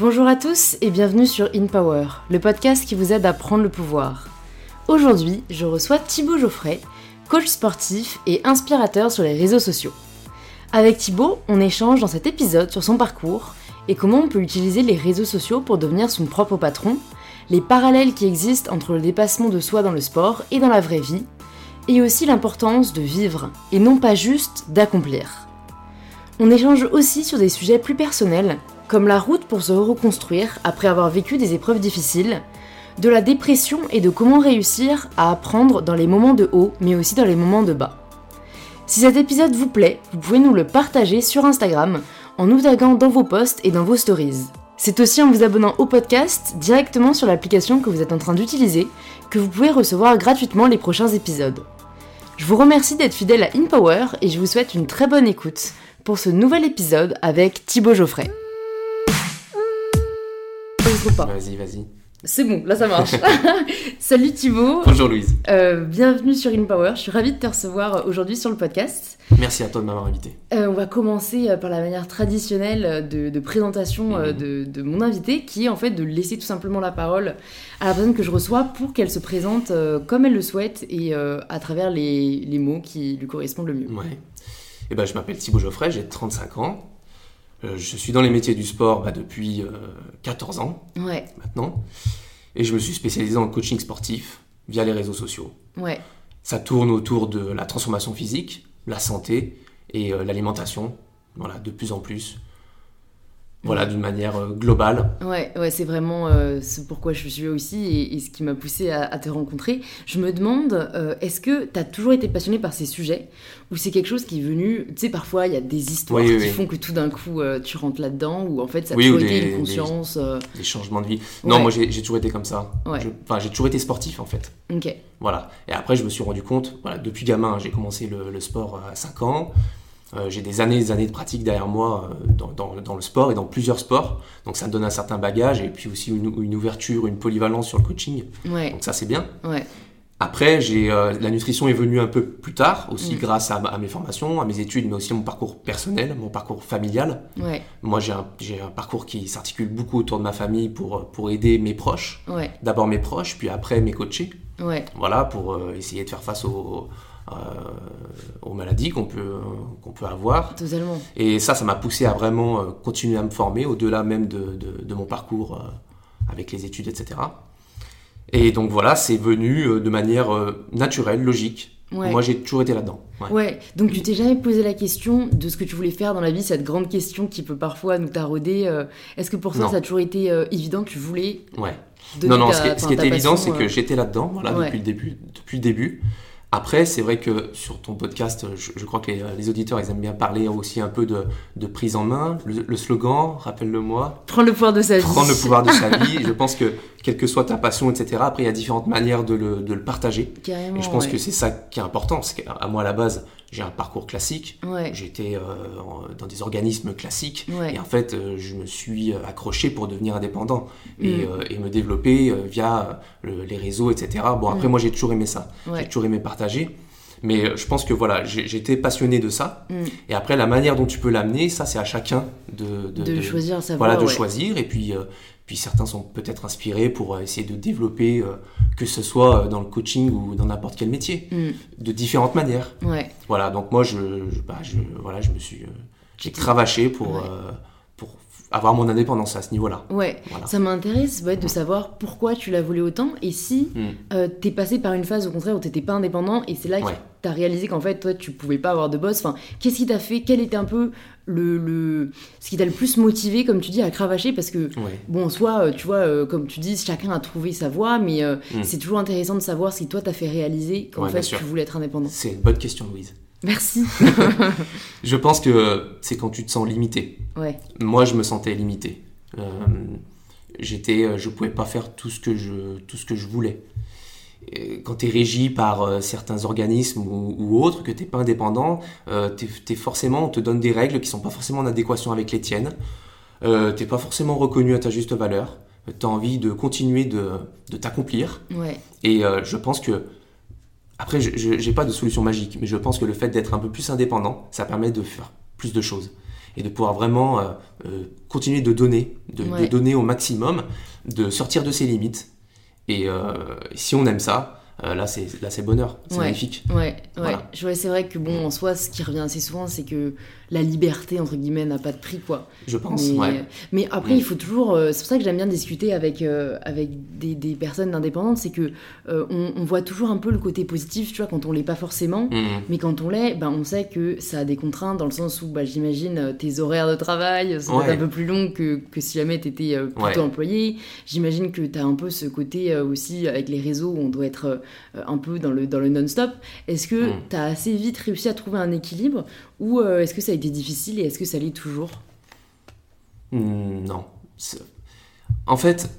Bonjour à tous et bienvenue sur In Power, le podcast qui vous aide à prendre le pouvoir. Aujourd'hui, je reçois Thibaut Geoffrey, coach sportif et inspirateur sur les réseaux sociaux. Avec Thibaut, on échange dans cet épisode sur son parcours et comment on peut utiliser les réseaux sociaux pour devenir son propre patron, les parallèles qui existent entre le dépassement de soi dans le sport et dans la vraie vie, et aussi l'importance de vivre et non pas juste d'accomplir. On échange aussi sur des sujets plus personnels, comme la route pour se reconstruire après avoir vécu des épreuves difficiles, de la dépression et de comment réussir à apprendre dans les moments de haut mais aussi dans les moments de bas. Si cet épisode vous plaît, vous pouvez nous le partager sur Instagram en nous taguant dans vos posts et dans vos stories. C'est aussi en vous abonnant au podcast directement sur l'application que vous êtes en train d'utiliser que vous pouvez recevoir gratuitement les prochains épisodes. Je vous remercie d'être fidèle à InPower et je vous souhaite une très bonne écoute pour ce nouvel épisode avec Thibaut Geoffrey. Vas-y, vas-y. C'est bon, là ça marche. Salut Thibaut. Bonjour Louise. Euh, bienvenue sur InPower. Je suis ravie de te recevoir aujourd'hui sur le podcast. Merci à toi de m'avoir invité. Euh, on va commencer euh, par la manière traditionnelle de, présentation Mhm. de, de mon invité, qui est en fait de laisser tout simplement la parole à la personne que je reçois pour qu'elle se présente euh, comme elle le souhaite et euh, à travers les, les mots qui lui correspondent le mieux. Ouais. Eh ben, je m'appelle Thibaut Geoffrey, j'ai 35 ans. Euh, je suis dans les métiers du sport bah, depuis euh, 14 ans Ouais, maintenant. Et je me suis spécialisé dans le coaching sportif via les réseaux sociaux. ouais, Ça tourne autour de la transformation physique, la santé et euh, l'alimentation. Voilà, de plus en plus. Voilà, d'une manière euh, globale. ouais, ouais, c'est vraiment euh, ce pourquoi je suis aussi et, et ce qui m'a poussé à, à te rencontrer. Je me demande, euh, est-ce que tu as toujours été passionné par ces sujets ou c'est quelque chose qui est venu, tu sais, parfois il y a des histoires Oui, oui, qui oui. font que tout d'un coup euh, tu rentres là-dedans ou en fait ça a toujours ou été une conscience. des changements de vie. Non, Ouais. moi j'ai toujours été comme ça. Ouais. Enfin, j'ai toujours été sportif en fait. Ok, Voilà. Et après, je me suis rendu compte, voilà, depuis gamin, j'ai commencé le, le sport à 5 ans. Euh, j'ai des années et des années de pratique derrière moi euh, dans, dans- dans le sport et dans plusieurs sports. Donc ça me donne un certain bagage et puis aussi une, une ouverture, une polyvalence sur le coaching. ouais, Donc ça, c'est bien. ouais, Après, j'ai euh, la nutrition est venue un peu plus tard, aussi Mm. grâce à, mes formations, à mes études, mais aussi à mon parcours personnel, mon parcours familial. ouais, Moi, j'ai un, parcours qui s'articule beaucoup autour de ma famille pour, pour aider mes proches. D'abord mes proches, puis après mes coachés. Voilà, pour essayer de faire face aux, aux maladies qu'on peut, qu'on peut avoir. totalement. Et ça, ça m'a poussé à vraiment euh, continuer à me former, au-delà même de, de- de mon parcours euh, avec les études, etc. Et donc voilà, c'est venu euh, de manière euh, naturelle, logique. Ouais. Moi, j'ai toujours été là-dedans. Ouais. Ouais, donc tu t'es jamais posé la question de ce que tu voulais faire dans la vie, cette grande question qui peut parfois nous tarauder. euh, Est-ce que pour toi Non. ça a toujours été euh, évident que tu voulais Ouais. Non, non, ta- ce qui, ce était évident, c'est que euh, j'étais là-dedans, voilà, Ouais. depuis, le début, depuis le début. Après, c'est vrai que sur ton podcast, je, je crois que les, les auditeurs, ils aiment bien parler aussi un peu de, de prise en main. Le, le slogan, rappelle-le-moi, Prendre le pouvoir de sa vie. prendre le pouvoir de sa vie. Je pense que, quelle que soit ta passion, etc., après, il y a différentes manières de le, de le partager. Carrément. Et je pense ouais. que c'est ça qui est important. Parce qu'à à moi, à la base, j'ai un parcours classique. Ouais, J'étais euh, dans des organismes classiques. Ouais. Et en fait, euh, je me suis euh, accroché pour devenir indépendant et, Mm. euh, et me développer via le- les réseaux, etc. Bon, après, Mm. moi, j'ai toujours aimé ça. Ouais. J'ai toujours aimé partager. Mais je pense que voilà, j'étais passionné de ça. Mm. Et après, la manière dont tu peux l'amener, ça, c'est à chacun de, de, choisir sa voilà, de choisir. Et puis, puis certains sont peut-être inspirés pour euh, essayer de développer, euh, que ce soit euh, dans le coaching ou dans n'importe quel métier, Mm. de différentes manières. Ouais, Voilà, donc moi, je, je, bah, je- voilà, je me suis, j'ai cravaché pour, Ouais. Avoir mon indépendance à ce niveau-là. ouais. Voilà. Ça m'intéresse ouais, de savoir pourquoi tu l'as voulu autant et si Mm. euh, t'es passé par une phase au contraire où t'étais pas indépendant et c'est là que Ouais. t'as réalisé qu'en fait toi tu pouvais pas avoir de boss. Enfin, qu'est-ce qui t'a fait Quel était un peu le, le... ce qui t'a le plus motivé, comme tu dis, à cravacher? Parce que Ouais. Bon, en soi, euh, tu vois, euh, comme tu dis, chacun a trouvé sa voie, mais euh, Mm. c'est toujours intéressant de savoir si toi t'as fait réaliser qu'en fait tu voulais être indépendant. C'est une bonne question, Louise. Merci. Je pense que c'est quand tu te sens limité. ouais, Moi, je me sentais limité. Euh, j'étais, euh, je pouvais pas faire tout ce que je, tout ce que je voulais. Et Quand tu es régi par euh, certains organismes ou, ou autres, que tu n'es pas indépendant, euh, forcément, on te donne des règles qui sont pas forcément en adéquation avec les tiennes. Euh, t'es pas forcément reconnu à ta juste valeur. Tu as envie de continuer de, de t'accomplir. ouais, Et euh, je pense que, après, je n'ai pas de solution magique, mais je pense que le fait d'être un peu plus indépendant, ça permet de faire plus de choses. et de pouvoir vraiment euh, euh, continuer de donner, de, de Ouais. donner au maximum, de sortir de ses limites. Et euh, si on aime ça, là c'est là c'est bonheur, c'est Ouais. magnifique. Ouais, ouais. Voilà. Vois, c'est vrai que bon, en soi, ce qui revient assez souvent, c'est que la liberté, entre guillemets, n'a pas de prix, quoi. Je pense. Mais, ouais. mais après, Mm. il faut toujours. euh, c'est pour ça que j'aime bien discuter avec, euh, avec des, des personnes indépendantes, c'est que euh, on, on voit toujours un peu le côté positif, tu vois, quand on l'est pas forcément. Mhm. Mais quand on l'est, ben, on sait que ça a des contraintes dans le sens où, bah, j'imagine, tes horaires de travail sont Ouais. un peu plus longs que, que si jamais tu étais plutôt employé. J'imagine que tu as un peu ce côté aussi avec les réseaux où on doit être un peu dans le, dans le non-stop. Est-ce que Mm. tu as assez vite réussi à trouver un équilibre ou est-ce que ça a été difficile et est-ce que ça l'est toujours? Hmm, Non. En fait,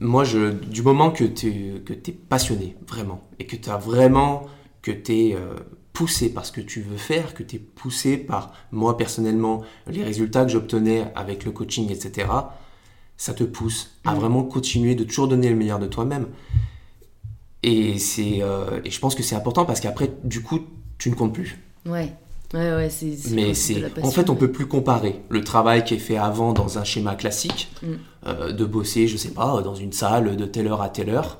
moi, je, du moment que tu que es passionné, vraiment, et que tu as vraiment, que tu es poussé par ce que tu veux faire, que tu es poussé par, moi personnellement, les résultats que j'obtenais avec le coaching, etc., ça te pousse à Mm. vraiment continuer de toujours donner le meilleur de toi-même. Et, c'est, euh, et je pense que c'est important parce qu'après, du coup, tu ne comptes plus. Ouais. Ouais, ouais, Mais c'est, en fait, on peut plus comparer le travail qui est fait avant dans un schéma classique, Mm. euh, de bosser, je sais pas, dans une salle de telle heure à telle heure,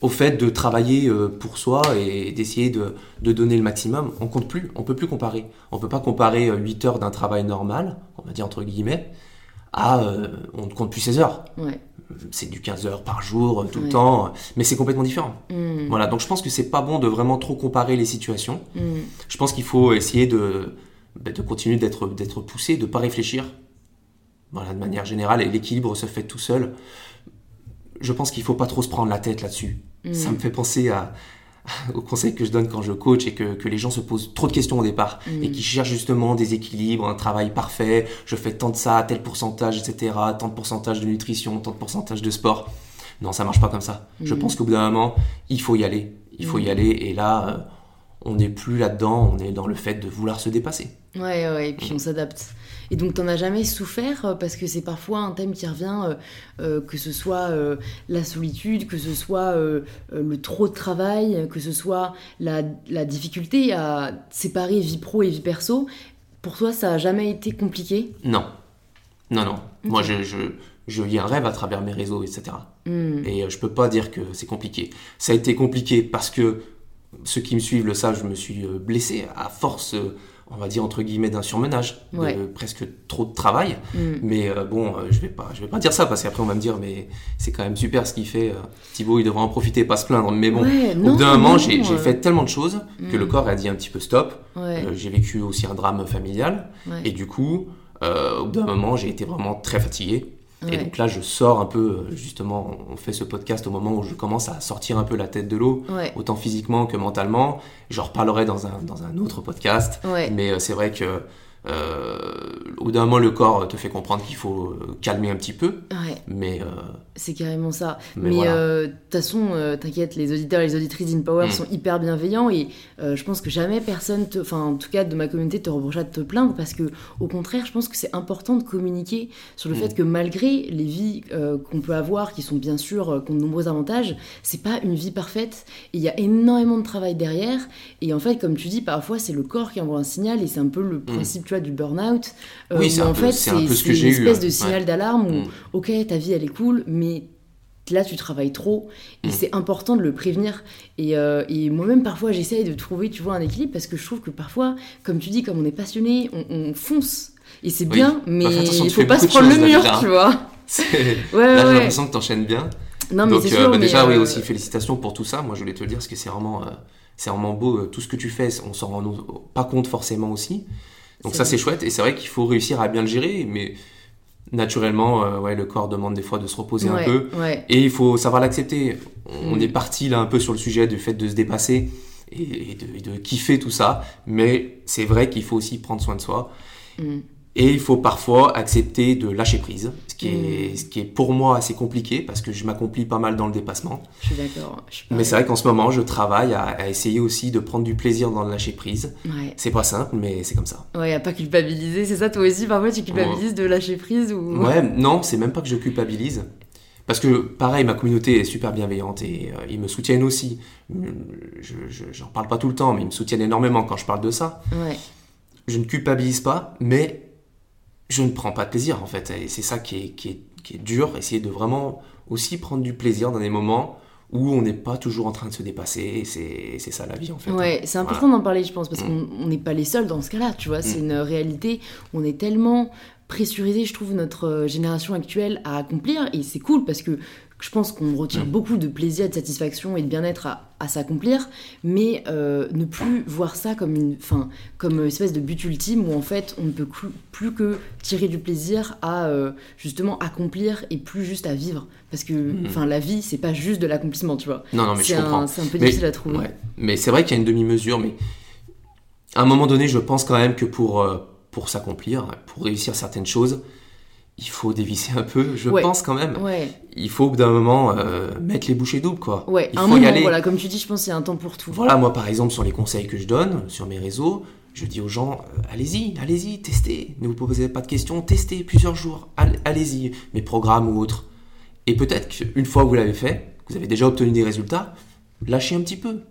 au fait de travailler euh, pour soi et d'essayer de, de donner le maximum. On compte plus, on peut plus comparer. On peut pas comparer euh, 8 heures d'un travail normal, on va dire entre guillemets, à euh, on ne compte plus 16 heures. Ouais. C'est du 15 heures par jour, euh, tout Ouais. le temps, euh, mais c'est complètement différent. Mm, Voilà, donc je pense que c'est pas bon de vraiment trop comparer les situations. mm. Je pense qu'il faut essayer de, bah, de continuer d'être, d'être poussé, de ne pas réfléchir. Voilà, de manière générale, et l'équilibre se fait tout seul. Je pense qu'il ne faut pas trop se prendre la tête là-dessus. Mm. Ça me fait penser à, au conseil que je donne quand je coach et que, que les gens se posent trop de questions au départ Mm. et qui cherchent justement des équilibres, un travail parfait, je fais tant de ça, tel pourcentage, etc., tant de pourcentage de nutrition, tant de pourcentage de sport. Non, ça marche pas comme ça. Je Mm. pense qu'au bout d'un moment, il faut y aller. Il faut y Mm. aller et là, euh, on n'est plus là-dedans, on est dans le fait de vouloir se dépasser. Ouais, ouais, et puis on s'adapte. Et donc, t'en as jamais souffert euh, parce que c'est parfois un thème qui revient, euh, euh, que ce soit euh, la solitude, que ce soit euh, le trop de travail, que ce soit la, la difficulté à séparer vie pro et vie perso. Pour toi, ça a jamais été compliqué? Non. Non, non. Moi, je, je, je vis un rêve à travers mes réseaux, etc. Hmm. Et euh, je peux pas dire que c'est compliqué. Ça a été compliqué parce que ceux qui me suivent le savent, je me suis blessé à force, on va dire entre guillemets, d'un surmenage, Ouais. de presque trop de travail. Hmm. Mais euh, bon, euh, je vais pas, je vais pas dire ça parce qu'après on va me dire, mais c'est quand même super ce qu'il fait. euh, Thibaut, il devrait en profiter, pas se plaindre. Mais bon, Ouais, au bout d'un moment, j'ai fait tellement de choses que Mm. le corps a dit un petit peu stop. Ouais, j'ai vécu aussi un drame familial. Et du coup, au bout d'un moment, j'ai été vraiment très fatigué. Ouais. Et donc là, je sors un peu, euh, justement, on fait ce podcast au moment où je commence à sortir un peu la tête de l'eau, Ouais, autant physiquement que mentalement. J'en reparlerai dans un, dans un autre podcast. ouais. Mais euh, c'est vrai que au bout d'un moment, le corps te fait comprendre qu'il faut euh, calmer un petit peu. ouais. Mais, euh, C'est carrément ça. Mais voilà. euh, de toute façon, euh, t'inquiète, les auditeurs et les auditrices d'InPower Mm. sont hyper bienveillants et euh, je pense que jamais personne, te- enfin en tout cas de ma communauté, te reprochera de te plaindre parce que au contraire, je pense que c'est important de communiquer sur le Mm. fait que malgré les vies euh, qu'on peut avoir, qui sont bien sûr, euh, qui ont de nombreux avantages, c'est pas une vie parfaite. Et Il y a énormément de travail derrière et en fait, comme tu dis, parfois c'est le corps qui envoie un signal et c'est un peu le principe, tu vois, du burn-out. euh. Oui, c'est un en peu- fait c'est un peu ce que une j'ai eu, espèce de ouais. signal d'alarme où mm, ok, ta vie elle est cool, mais là tu travailles trop et Mm. c'est important de le prévenir. Et, euh, et moi-même parfois j'essaye de trouver, tu vois, un équilibre parce que je trouve que parfois, comme tu dis, comme on est passionné, on, on fonce. Et c'est Oui. bien, mais Bah, attention, il tu faut pas se prendre le mur, tu vois. Ouais, Là, j'ai ouais. l'impression que t'enchaînes bien. Non, mais Donc, euh, bah, mais, déjà, oui, aussi félicitations pour tout ça. Moi, je voulais te le dire parce que c'est vraiment, c'est vraiment beau. Tout ce que tu fais, on s'en rend pas compte forcément aussi. Donc ça, c'est chouette. Et c'est vrai qu'il faut réussir à bien le gérer. Mais naturellement, euh, ouais, le corps demande des fois de se reposer ouais, un peu. Ouais, Et il faut savoir l'accepter. On Mm. est parti là un peu sur le sujet du fait de se dépasser et, et de, et de kiffer tout ça. Mais c'est vrai qu'il faut aussi prendre soin de soi. Mm. Et il faut parfois accepter de lâcher prise, ce qui, est, Mm. ce qui est pour moi assez compliqué parce que je m'accomplis pas mal dans le dépassement. je suis d'accord. Mais c'est vrai qu'en ce moment, je travaille à, à essayer aussi de prendre du plaisir dans le lâcher prise. Ouais. C'est pas simple, mais c'est comme ça. Ouais, à pas culpabiliser, c'est ça toi aussi, parfois tu culpabilises de lâcher prise ou. Ouais, non, c'est même pas que je culpabilise. Parce que, pareil, ma communauté est super bienveillante et euh, ils me soutiennent aussi. Je, je- j'en parle pas tout le temps, mais ils me soutiennent énormément quand je parle de ça. Ouais. Je ne culpabilise pas, mais je ne prends pas de plaisir en fait. Et c'est ça qui est, qui, est, qui est dur, essayer de vraiment aussi prendre du plaisir dans des moments où on n'est pas toujours en train de se dépasser. C'est ça la vie en fait. Ouais, c'est important d'en parler, je pense, parce mm. qu'on n'est pas les seuls dans ce cas-là, tu vois. C'est mm. une réalité. On est tellement pressurisé, je trouve, notre euh, génération actuelle à accomplir, et c'est cool parce que je pense qu'on retire mm. beaucoup de plaisir, de satisfaction et de bien-être à, s'accomplir, mais euh, ne plus voir ça comme une, fin, comme une espèce de but ultime où en fait on ne peut plus, que tirer du plaisir à euh, justement accomplir et plus juste à vivre, parce que mm. enfin la vie c'est pas juste de l'accomplissement, tu vois. Non non mais je comprends. C'est un peu difficile à trouver. Mais c'est vrai qu'il y a une demi-mesure, mais à un moment donné, je pense quand même que pour euh, pour s'accomplir, pour réussir certaines choses, il faut dévisser un peu, je pense quand même. Il faut d'un moment euh, mettre les bouchées doubles, quoi. Ouais, il un faut y aller. voilà, comme tu dis, je pense qu'il y a un temps pour tout. Voilà, moi par exemple, sur les conseils que je donne, sur mes réseaux, je dis aux gens, euh, allez-y, allez-y, testez. Ne vous posez pas de questions, testez plusieurs jours, allez-y, mes programmes ou autres. Et peut-être qu'une fois que vous l'avez fait, vous avez déjà obtenu des résultats, lâchez un petit peu.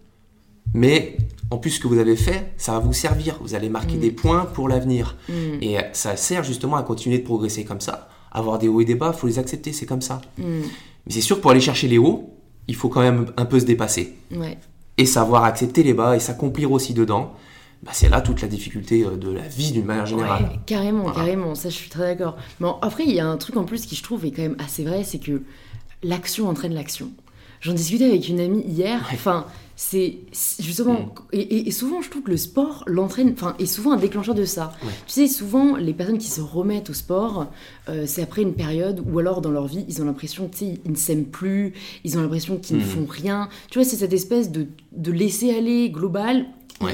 Mais en plus, ce que vous avez fait, ça va vous servir. Vous allez marquer mm. des points pour l'avenir. Mm. Et euh, ça sert justement à continuer de progresser comme ça. Avoir des hauts et des bas, il faut les accepter, c'est comme ça. Mm. Mais c'est sûr que pour aller chercher les hauts, il faut quand même un peu se dépasser. Et savoir accepter les bas et s'accomplir aussi dedans. Bah, c'est là toute la difficulté euh, de la vie d'une manière générale. carrément, carrément, ça je suis très d'accord. Mais après, il y a un truc en plus qui je trouve est quand même assez vrai, c'est que l'action entraîne l'action. J'en discutais avec une amie hier, enfin, c'est justement mm. et, souvent je trouve que le sport l'entraîne enfin est souvent un déclencheur de ça tu sais souvent les personnes qui se remettent au sport euh, c'est après une période où alors dans leur vie ils ont l'impression tu sais ils ne s'aiment plus ils ont l'impression qu'ils ne mm. font rien tu vois c'est cette espèce de, de laisser aller global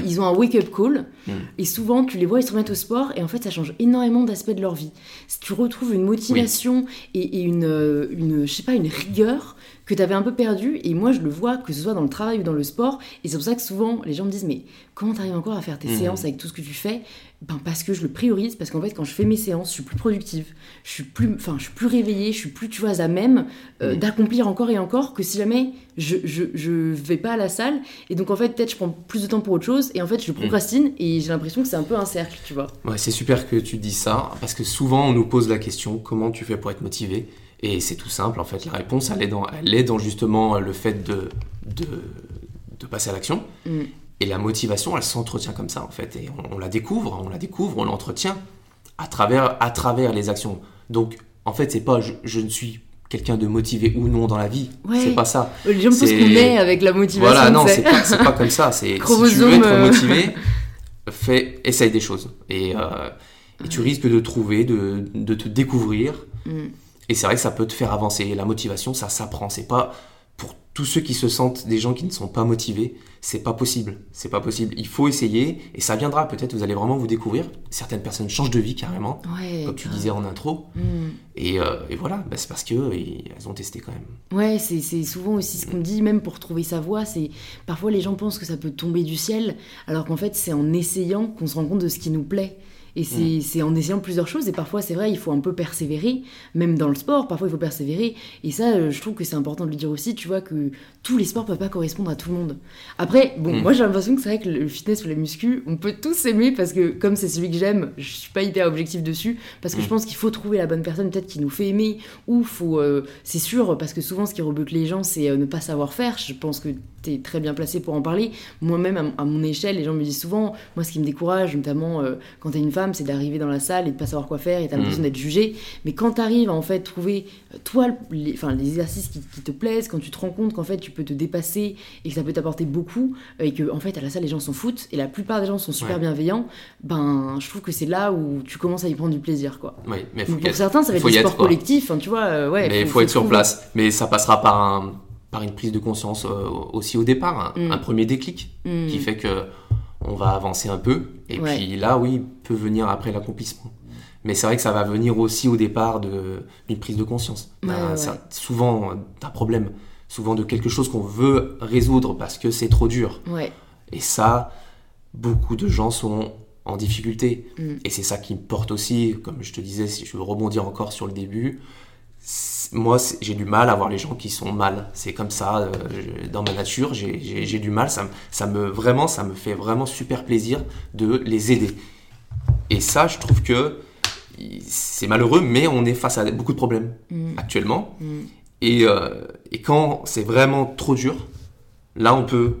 Ils ont un wake-up call mm. et souvent tu les vois ils se remettent au sport et en fait ça change énormément d'aspects de leur vie. Tu retrouves une motivation et, et, une, euh, une je sais pas une rigueur que tu avais un peu perdu. Et moi, je le vois, que ce soit dans le travail ou dans le sport. Et c'est pour ça que souvent, les gens me disent Mais comment tu arrives encore à faire tes mmh. séances avec tout ce que tu fais? Ben parce que je le priorise, parce qu'en fait, quand je fais mes séances, je suis plus productive, je suis plus, enfin, je suis plus réveillée, je suis plus, tu vois, à même euh, mmh. d'accomplir encore et encore que si jamais je, je, je, vais pas à la salle. Et donc, en fait, peut-être je prends plus de temps pour autre chose et en fait, je mmh. procrastine et j'ai l'impression que c'est un peu un cercle, tu vois. Ouais, c'est super que tu dis ça parce que souvent, on nous pose la question comment tu fais pour être motivé? Et c'est tout simple, en fait, la réponse, elle est dans, elle est dans justement le fait de, de, de passer à l'action. Mm. Et la motivation, elle s'entretient comme ça, en fait. Et on, la découvre, on la découvre, on l'entretient à travers, à travers les actions. Donc, en fait, c'est pas je, ne suis quelqu'un de motivé ou non dans la vie. C'est pas ça. Les gens pensent qu'on est avec la motivation. Voilà, non, c'est pas, pas, comme ça. C'est si tu veux être euh. motivé, fais, essaye des choses. Et, euh, et tu risques de trouver, de, de te découvrir. Mm. Et c'est vrai que ça peut te faire avancer. la motivation, ça s'apprend. C'est pas pour tous ceux qui se sentent des gens qui ne sont pas motivés, c'est pas possible. C'est pas possible. Il faut essayer et ça viendra. Peut-être vous allez vraiment vous découvrir. Certaines personnes changent de vie carrément, comme tu disais en intro. Mm. Euh, et, voilà, bah, c'est parce que elles ont testé quand même. Ouais, c'est souvent aussi ce qu'on dit, même pour trouver sa voie. C'est parfois les gens pensent que ça peut tomber du ciel, alors qu'en fait c'est en essayant qu'on se rend compte de ce qui nous plaît. Et mm. c'est en essayant plusieurs choses. Et parfois, c'est vrai, il faut un peu persévérer. Même dans le sport, parfois, il faut persévérer. Et ça, euh, je trouve que c'est important de le dire aussi. Tu vois que tous les sports peuvent pas correspondre à tout le monde. Après, bon, mm. moi, j'ai l'impression que c'est vrai que le fitness ou la muscu, on peut tous s'aimer parce que, comme c'est celui que j'aime, je suis pas hyper objectif dessus. Parce que je mm. pense qu'il faut trouver la bonne personne, peut-être qui nous fait aimer. Ou faut. Euh, c'est sûr, parce que souvent, ce qui rebute les gens, c'est euh, ne pas savoir faire. Je pense que tu es très bien placé pour en parler. Moi-même, à, mon échelle, les gens me disent souvent, moi, ce qui me décourage, notamment quand tu es une femme, c'est d'arriver dans la salle et de pas savoir quoi faire et t'as mm. l'impression d'être jugé. Mais quand tu arrives à en fait trouver, euh, toi, les, enfin, les exercices qui, te plaisent, quand tu te rends compte qu'en fait tu peux te dépasser et que ça peut t'apporter beaucoup euh, et que en fait à la salle les gens s'en foutent et la plupart des gens sont super bienveillants, ben je trouve que c'est là où tu commences à y prendre du plaisir quoi. Oui, mais pour certains ça va être des sports collectifs, hein, tu vois. Euh, ouais, mais il faut, être sur place. Mais ça passera par un par une prise de conscience aussi au départ, un, mm. premier déclic mm. qui fait que on va avancer un peu. Et puis là, oui, peut venir après l'accomplissement. Mais c'est vrai que ça va venir aussi au départ d'une prise de conscience. souvent d'un problème, souvent de quelque chose qu'on veut résoudre parce que c'est trop dur. Et ça, beaucoup de gens sont en difficulté. Mm. Et c'est ça qui me porte aussi, comme je te disais, si je veux rebondir encore sur le début, moi, j'ai du mal à voir les gens qui sont mal. C'est comme ça, euh, dans ma nature, j'ai du mal. Ça, ça, me vraiment, ça me fait vraiment super plaisir de les aider. Et ça, je trouve que c'est malheureux, mais on est face à beaucoup de problèmes Mm. actuellement. Mm. Et, euh, et quand c'est vraiment trop dur, là, on peut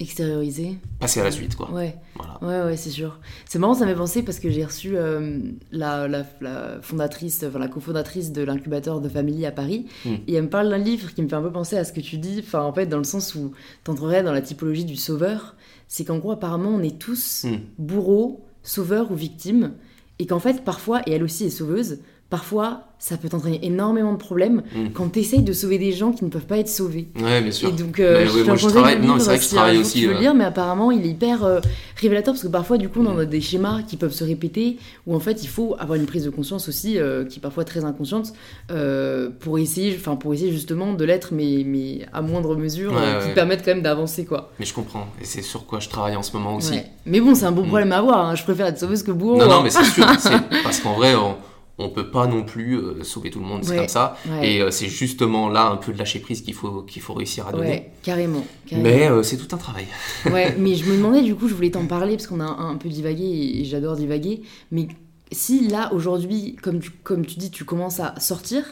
Extérioriser. passer à la suite, quoi. Ouais. Voilà. Ouais, ouais, c'est sûr. C'est marrant, ça m'a pensé parce que j'ai reçu euh, la, la, la fondatrice, enfin la cofondatrice de l'incubateur de Family à Paris, Mm. et elle me parle d'un livre qui me fait un peu penser à ce que tu dis, enfin en fait dans le sens où t'entrerais dans la typologie du sauveur, c'est qu'en gros apparemment on est tous Mm. bourreaux, sauveurs ou victimes, et qu'en fait parfois, et elle aussi est sauveuse, parfois ça peut t'entraîner énormément de problèmes Mm. quand t'essayes de sauver des gens qui ne peuvent pas être sauvés. Ouais, bien sûr. Et donc, euh, je ouais, moi, je travaille- le non, c'est vrai que je si travaille aussi, Tu veux euh, le lire, mais apparemment, il est hyper euh, révélateur parce que parfois, du coup, on Mm. a des schémas qui peuvent se répéter où en fait, il faut avoir une prise de conscience aussi, euh, qui est parfois très inconsciente, euh, pour essayer, enfin, pour essayer justement de l'être, mais, mais à moindre mesure, Ouais, euh, qui ouais. permettent quand même d'avancer, quoi. Mais je comprends. Et c'est sur quoi je travaille en ce moment aussi. Ouais. Mais bon, c'est un bon Mm. problème à avoir. hein. Je préfère être sauveuse que bourreau. Non, non, hein. mais c'est sûr. Parce qu'en vrai, on, on peut pas non plus euh, sauver tout le monde. C'est Ouais. comme ça. Ouais. Et euh, c'est justement là un peu de lâcher prise qu'il faut, qu'il faut réussir à donner. Ouais, carrément. carrément. Mais euh, c'est tout un travail. Ouais, mais je me demandais, du coup, je voulais t'en parler parce qu'on a un, un peu divagué et, j'adore divaguer. Mais si là, aujourd'hui, comme tu, comme tu dis, tu commences à sortir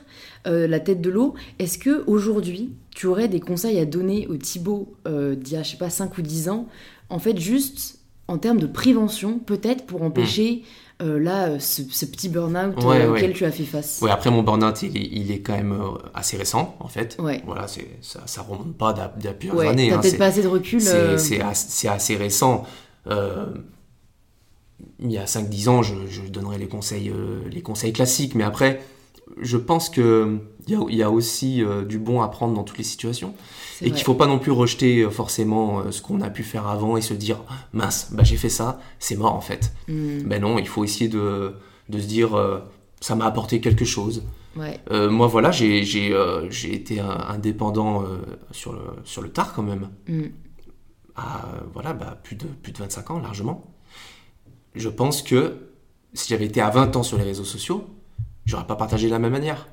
euh, la tête de l'eau, est-ce que aujourd'hui, tu aurais des conseils à donner au Thibaut euh, d'il y a, je sais pas, 5 ou 10 ans? En fait, juste en termes de prévention, peut-être pour empêcher euh, là, euh, ce, ce petit burn-out euh, Ouais, auquel tu as fait face. Ouais, après mon burn-out, il est, il est quand même assez récent, en fait. Ouais. Voilà, ça, ça remonte pas d'à, d'à plusieurs Ouais, années. t'as hein. peut-être pas assez de recul. C'est, c'est as- c'est assez récent. Il y a 5-10 ans, je, je donnerais les conseils, les conseils classiques, mais après, je pense qu'il y a, il y a aussi euh, du bon à prendre dans toutes les situations. Et qu'il faut pas non plus rejeter euh, forcément euh, ce qu'on a pu faire avant et se dire mince, bah, j'ai fait ça, c'est mort en fait. Hmm, Ben non, il faut essayer de, de se dire ça m'a apporté quelque chose. ouais. Moi voilà, j'ai j'ai, j'ai été indépendant sur, le, sur le tard quand même. Hmm. À voilà, bah, plus, de, plus de 25 ans largement. Je pense que si j'avais été à 20 ans sur les réseaux sociaux, j'aurais pas partagé de la même manière.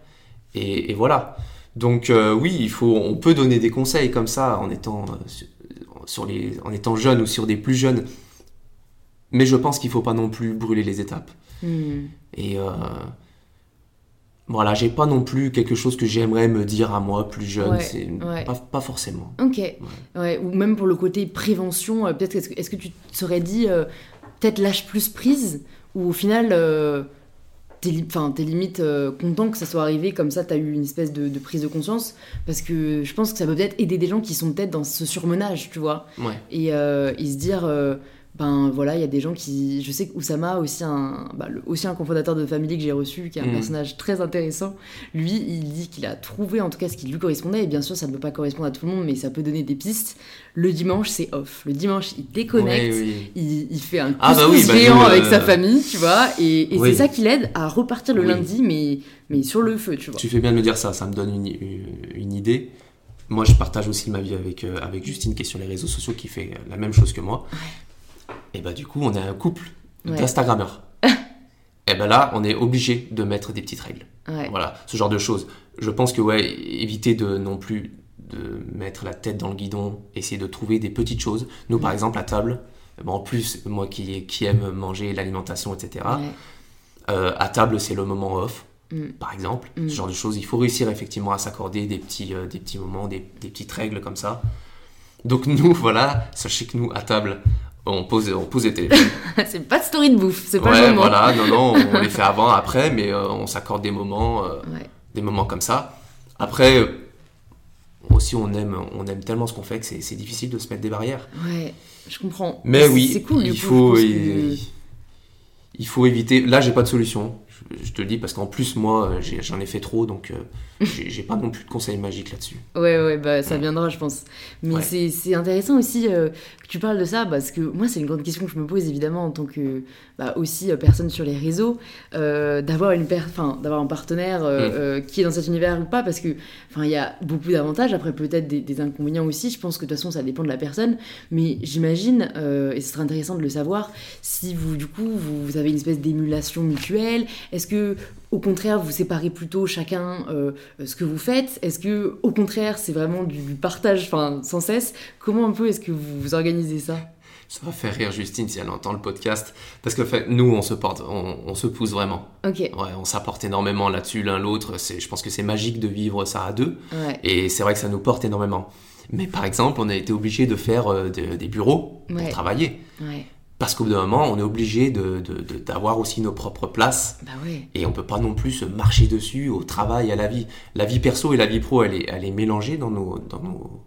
Et, et voilà. Donc euh, oui, il faut, on peut donner des conseils comme ça en étant, euh, sur, les, en étant jeune ou sur des plus jeunes. Mais je pense qu'il faut pas non plus brûler les étapes. Hmm. Et euh, voilà, j'ai pas non plus quelque chose que j'aimerais me dire à moi plus jeune. Ouais, c'est ouais. pas, pas forcément. Ok. Ouais, ou même pour le côté prévention, euh, peut-être est-ce que, est-ce que tu te serais dit euh, peut-être lâche plus prise ou au final euh, t'es, limite euh, content que ça soit arrivé comme ça, t'as eu une espèce de, de prise de conscience parce que je pense que ça peut peut-être aider des gens qui sont peut-être dans ce surmenage, tu vois, Ouais. et, euh, et se dire euh, ben voilà, il y a des gens qui. Je sais que Oussama, aussi un, bah, le- aussi un cofondateur de Family que j'ai reçu, qui est un Mhm. personnage très intéressant, lui, il dit qu'il a trouvé en tout cas ce qui lui correspondait, et bien sûr, ça ne peut pas correspondre à tout le monde, mais ça peut donner des pistes. Le dimanche, c'est off. Le dimanche, il déconnecte. Oui. Il, il fait un Ah bah oui, bah géant euh, avec sa famille, tu vois, et, c'est ça qui l'aide à repartir le lundi, mais, mais sur le feu, tu vois. Tu fais bien de me dire ça, ça me donne une, une- une idée. Moi, je partage aussi ma vie avec, euh, avec Justine, qui est sur les réseaux sociaux, qui fait la même chose que moi. Et bah, du coup, on est un couple Ouais. d'Instagrammeurs. Et ben là, on est obligé de mettre des petites règles. Ouais. Voilà, ce genre de choses. Je pense que, ouais, éviter de non plus de mettre la tête dans le guidon, essayer de trouver des petites choses. Nous, par exemple, à table, bon, en plus, moi qui, qui aime manger l'alimentation, etc., Ouais. euh, à table, c'est le moment off, Mm. par exemple. Mm. Ce genre de choses. Il faut réussir effectivement à s'accorder des petits, euh, des petits moments, des, des petites règles comme ça. Donc nous, voilà, sachez que nous, à table, on pose, on pose téléphones. c'est pas de story de bouffe, c'est pas le Ouais, moment. voilà, non, non, on les fait avant, après, mais euh, on s'accorde des moments, euh, Ouais. des moments comme ça. Après, euh, aussi, on aime, on aime tellement ce qu'on fait que c'est difficile de se mettre des barrières. Ouais, je comprends. Mais oui, c'est cool. du il coup, faut, il, que- il faut éviter. Là, j'ai pas de solution. Je, je te le dis parce qu'en plus, moi, j'en ai fait trop, donc j'ai pas non plus de conseils magiques là-dessus. Ouais, ouais, bah ça viendra, je pense. Mais c'est c'est intéressant aussi tu parles de ça, parce que moi, c'est une grande question que je me pose, évidemment, en tant que bah, aussi euh, personne sur les réseaux, euh, d'avoir une d'avoir un partenaire euh, Mm. qui est dans cet univers ou pas, parce que enfin, il y a beaucoup d'avantages, après peut-être des, des inconvénients aussi. Je pense que de toute façon, ça dépend de la personne, mais j'imagine, et ce serait intéressant de le savoir, si vous, du coup, vous, vous avez une espèce d'émulation mutuelle. Est-ce que au contraire, vous séparez plutôt chacun euh, ce que vous faites Est-ce que, au contraire, c'est vraiment du, partage, enfin, sans cesse? Comment un peu est-ce que vous, vous organisez ça? Ça va faire rire Justine si elle entend le podcast. Parce que fait, nous, on se porte, on, on se pousse vraiment. Ok. Ouais, on s'apporte énormément là-dessus l'un l'autre. C'est, je pense que c'est magique de vivre ça à deux. Ouais. Et c'est vrai que ça nous porte énormément. Mais par exemple, on a été obligé de faire euh, de- des bureaux pour Ouais. travailler. Ouais. Parce qu'au bout d'un moment, on est obligé de, de- de- d'avoir aussi nos propres places. Bah. Et on peut pas non plus se marcher dessus au travail, à la vie. La vie perso et la vie pro, elle est, elle est mélangée dans nos, dans nos,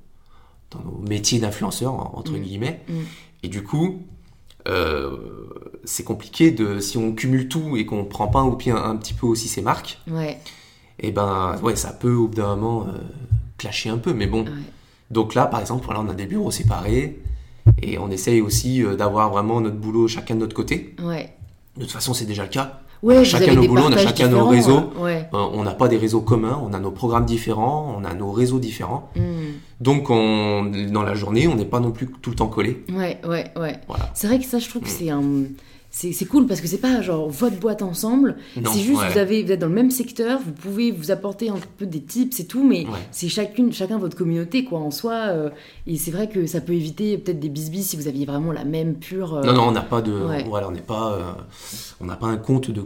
dans nos métiers d'influenceurs, en- entre Mm. guillemets. Mm. Et du coup, euh, c'est compliqué de, si on cumule tout et qu'on prend pas au pied un, un petit peu aussi ses marques, Ouais. et ben, ouais, ça peut au bout d'un moment euh, clasher un peu. Mais bon, Ouais. donc là, par exemple, voilà, on a des bureaux séparés. Et on essaye aussi euh, d'avoir vraiment notre boulot chacun de notre côté. Ouais. De toute façon, c'est déjà le cas. Ouais, vous chacun avez nos boulots, on a chacun nos réseaux. hein. Ouais. Euh, on n'a pas des réseaux communs, on a nos programmes différents, on a nos réseaux différents. Hmm. Donc, on, dans la journée, on n'est pas non plus tout le temps collé. Ouais, ouais, ouais. Voilà. C'est vrai que ça, je trouve que Mm. c'est un. C'est cool parce que c'est pas genre votre boîte ensemble, c'est juste ouais. vous, avez, vous êtes dans le même secteur, vous pouvez vous apporter un peu des tips et tout, mais Ouais. c'est chacune, chacun votre communauté quoi en soi. euh, et c'est vrai que ça peut éviter peut-être des bisbis si vous aviez vraiment la même pure. euh, Non, non, on n'a pas de, Ouais. voilà, on n'est pas, euh, on n'a pas un compte de,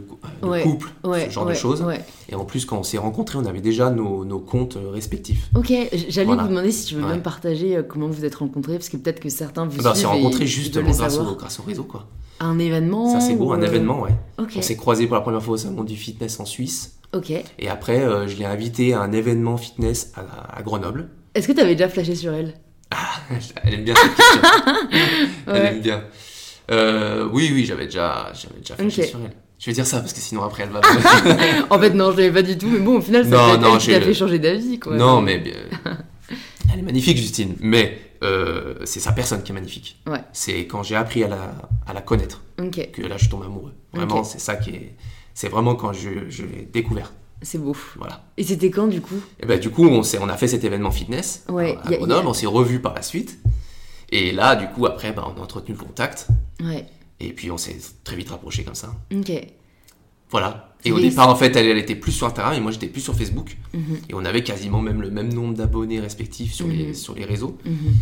couple, ce genre de choses. Et en plus, quand on s'est rencontrés, on avait déjà nos, nos comptes respectifs. Ok, j'allais Voilà. vous demander si tu veux même partager comment vous êtes rencontrés, parce que peut-être que certains vous Bah, on s'est rencontrés le grâce au, grâce au réseau, quoi. Un événement. Ça, c'est beau, ou, un euh, événement, ouais. On s'est croisés pour la première fois au salon du fitness en Suisse. ok. Et après, euh, je l'ai invité à un événement fitness à, à Grenoble. Est-ce que tu avais déjà flashé sur elle? Elle aime bien cette question. Elle aime bien. Euh, oui, oui, j'avais déjà, j'avais déjà flashé sur elle. Je vais dire ça parce que sinon après elle va. En fait, non, je l'avais pas du tout, mais bon, au final, ça Non, être non, elle fait changer d'avis, quoi. non, mais bien- elle est magnifique, Justine. Mais euh, c'est sa personne qui est magnifique. Ouais. C'est quand j'ai appris à la, à la connaître que là je tombe amoureux. Vraiment, c'est ça qui est. C'est vraiment quand je, je l'ai découvert. c'est beau. Voilà. Et c'était quand, du coup? Et ben du coup, on, on a fait cet événement fitness Ouais, à Grenoble. a- On s'est revus par la suite. Et là, du coup, après, ben, on a entretenu le contact. Ouais, Et puis on s'est très vite rapprochés comme ça. ok. Voilà. Et au départ, en fait, elle, elle était plus sur Instagram et moi, j'étais plus sur Facebook. Mhm, Et on avait quasiment même le même nombre d'abonnés respectifs sur, Mhm. les, sur les réseaux. mhm.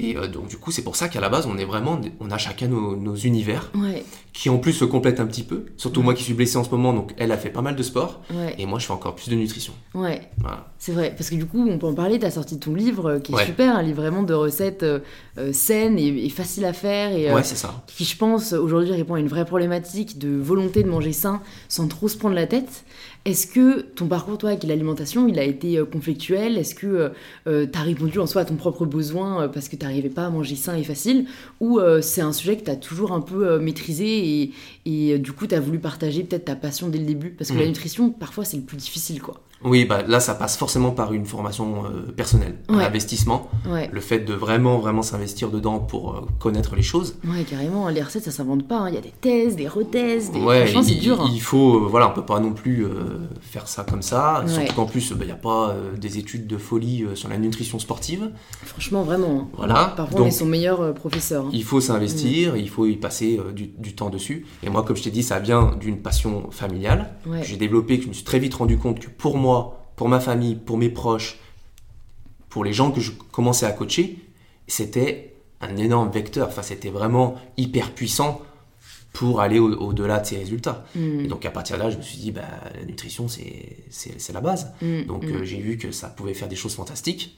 Et euh, donc, du coup, c'est pour ça qu'à la base, on est vraiment, on a chacun nos, nos univers Ouais, qui en plus se complètent un petit peu. Surtout moi qui suis blessé en ce moment, donc elle a fait pas mal de sport ouais, et moi, je fais encore plus de nutrition. ouais. Voilà. C'est vrai, parce que du coup, on peut en parler, t'as sorti ton livre euh, qui est super, un livre vraiment de recettes euh, euh, saines et, et faciles à faire, et euh, Ouais, c'est ça. qui, je pense, aujourd'hui répond à une vraie problématique de volonté de manger sain sans trop se prendre la tête. Est-ce que ton parcours, toi, avec l'alimentation, il a été euh, conflictuel? Est-ce que tu as répondu en soi à ton propre besoin euh, parce que tu n'arrivais pas à manger sain et facile? Ou euh, c'est un sujet que tu as toujours un peu euh, maîtrisé et, et, euh, du coup, tu as voulu partager peut-être ta passion dès le début? Parce que Mhm. la nutrition, parfois, c'est le plus difficile, quoi. Oui, bah là, ça passe forcément par une formation euh, personnelle, un Ouais. investissement. Ouais, Le fait de vraiment, vraiment s'investir dedans pour euh, connaître les choses. ouais carrément. Les recettes, ça s'invente pas. hein. Il y a des thèses, des rethèses. Des... Ouais, Franchement, c'est dur. hein. il faut, euh, voilà, on peut pas non plus faire ça comme ça. Ouais. Surtout qu'en plus, il n'y a pas des études de folie sur la nutrition sportive. Franchement, vraiment. hein. Voilà. Parfois, on est son meilleur professeur. hein. il faut s'investir, il faut y passer du, du temps dessus. Et moi, comme je t'ai dit, ça vient d'une passion familiale j'ai développée, que je me suis très vite rendu compte que pour moi, pour ma famille, pour mes proches, pour les gens que je commençais à coacher, c'était un énorme vecteur. Enfin, c'était vraiment hyper puissant pour aller au- au-delà de ces résultats. Mm, Et donc à partir de là, je me suis dit, bah, la nutrition, c'est la base. mm, Donc mm. euh, j'ai vu que ça pouvait faire des choses fantastiques.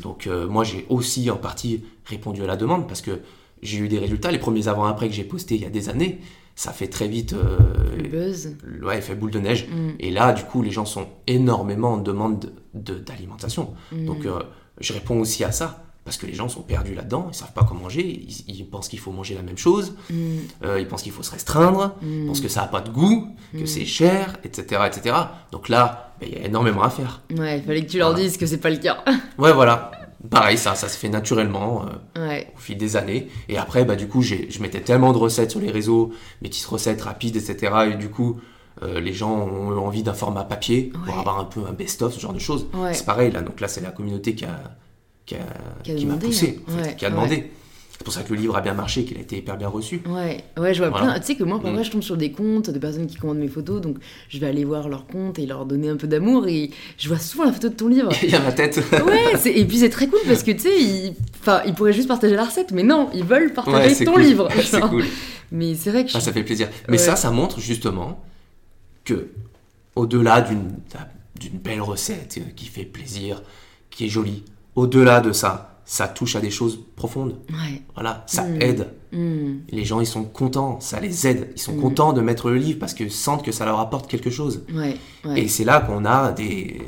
Donc euh, moi, j'ai aussi en partie répondu à la demande parce que j'ai eu des résultats. Les premiers avant-après que j'ai postés il y a des années, ça fait très vite... euh, Le buzz. ouais, effet boule de neige. Mm, Et là, du coup, les gens sont énormément en demande de- d'alimentation. mm. Donc euh, je réponds aussi à ça. Parce que les gens sont perdus là-dedans, ils savent pas quoi manger, ils, ils pensent qu'il faut manger la même chose, Mm, euh, ils pensent qu'il faut se restreindre, ils pensent que ça n'a pas de goût, que c'est cher, etc. etc. Donc là, ben, il y a énormément à faire. Ouais, il fallait que tu leur Voilà. dises que c'est pas le cas. Ouais, voilà. Pareil, ça, ça se fait naturellement euh, ouais, au fil des années. Et après, bah, du coup, j'ai- je mettais tellement de recettes sur les réseaux, mes petites recettes rapides, etc. Et du coup, euh, les gens ont eu envie d'un format papier pour avoir un peu un best-of, ce genre de choses. ouais. C'est pareil, là. Donc là, c'est la communauté qui a, qui a- Qui a qui m'a poussé, hein. en fait, Ouais, qui a demandé. C'est pour ça que le livre a bien marché, qu'il a été hyper bien reçu. Ouais, ouais, je vois Voilà. plein. Tu sais que moi, parfois, Mm. je tombe sur des comptes de personnes qui commandent mes photos, donc je vais aller voir leurs comptes et leur donner un peu d'amour, et je vois souvent la photo de ton livre. Il y a ma tête. Ouais, et puis c'est très cool parce que tu sais, ils... Enfin, ils pourraient juste partager la recette, mais non, ils veulent partager Ouais, ton cool. livre. c'est cool. Mais c'est vrai que je... Ah, ça fait plaisir. Mais Ouais. ça, ça montre justement que, au-delà d'une d'une belle recette euh, qui fait plaisir, qui est jolie, au-delà de ça, ça touche à des choses profondes. Ouais. Voilà, ça Mm. aide. Hmm. Les gens, ils sont contents, ça les aide. Ils sont Mm. contents de mettre le livre parce qu'ils sentent que ça leur apporte quelque chose. Ouais, ouais. Et c'est là qu'on a des,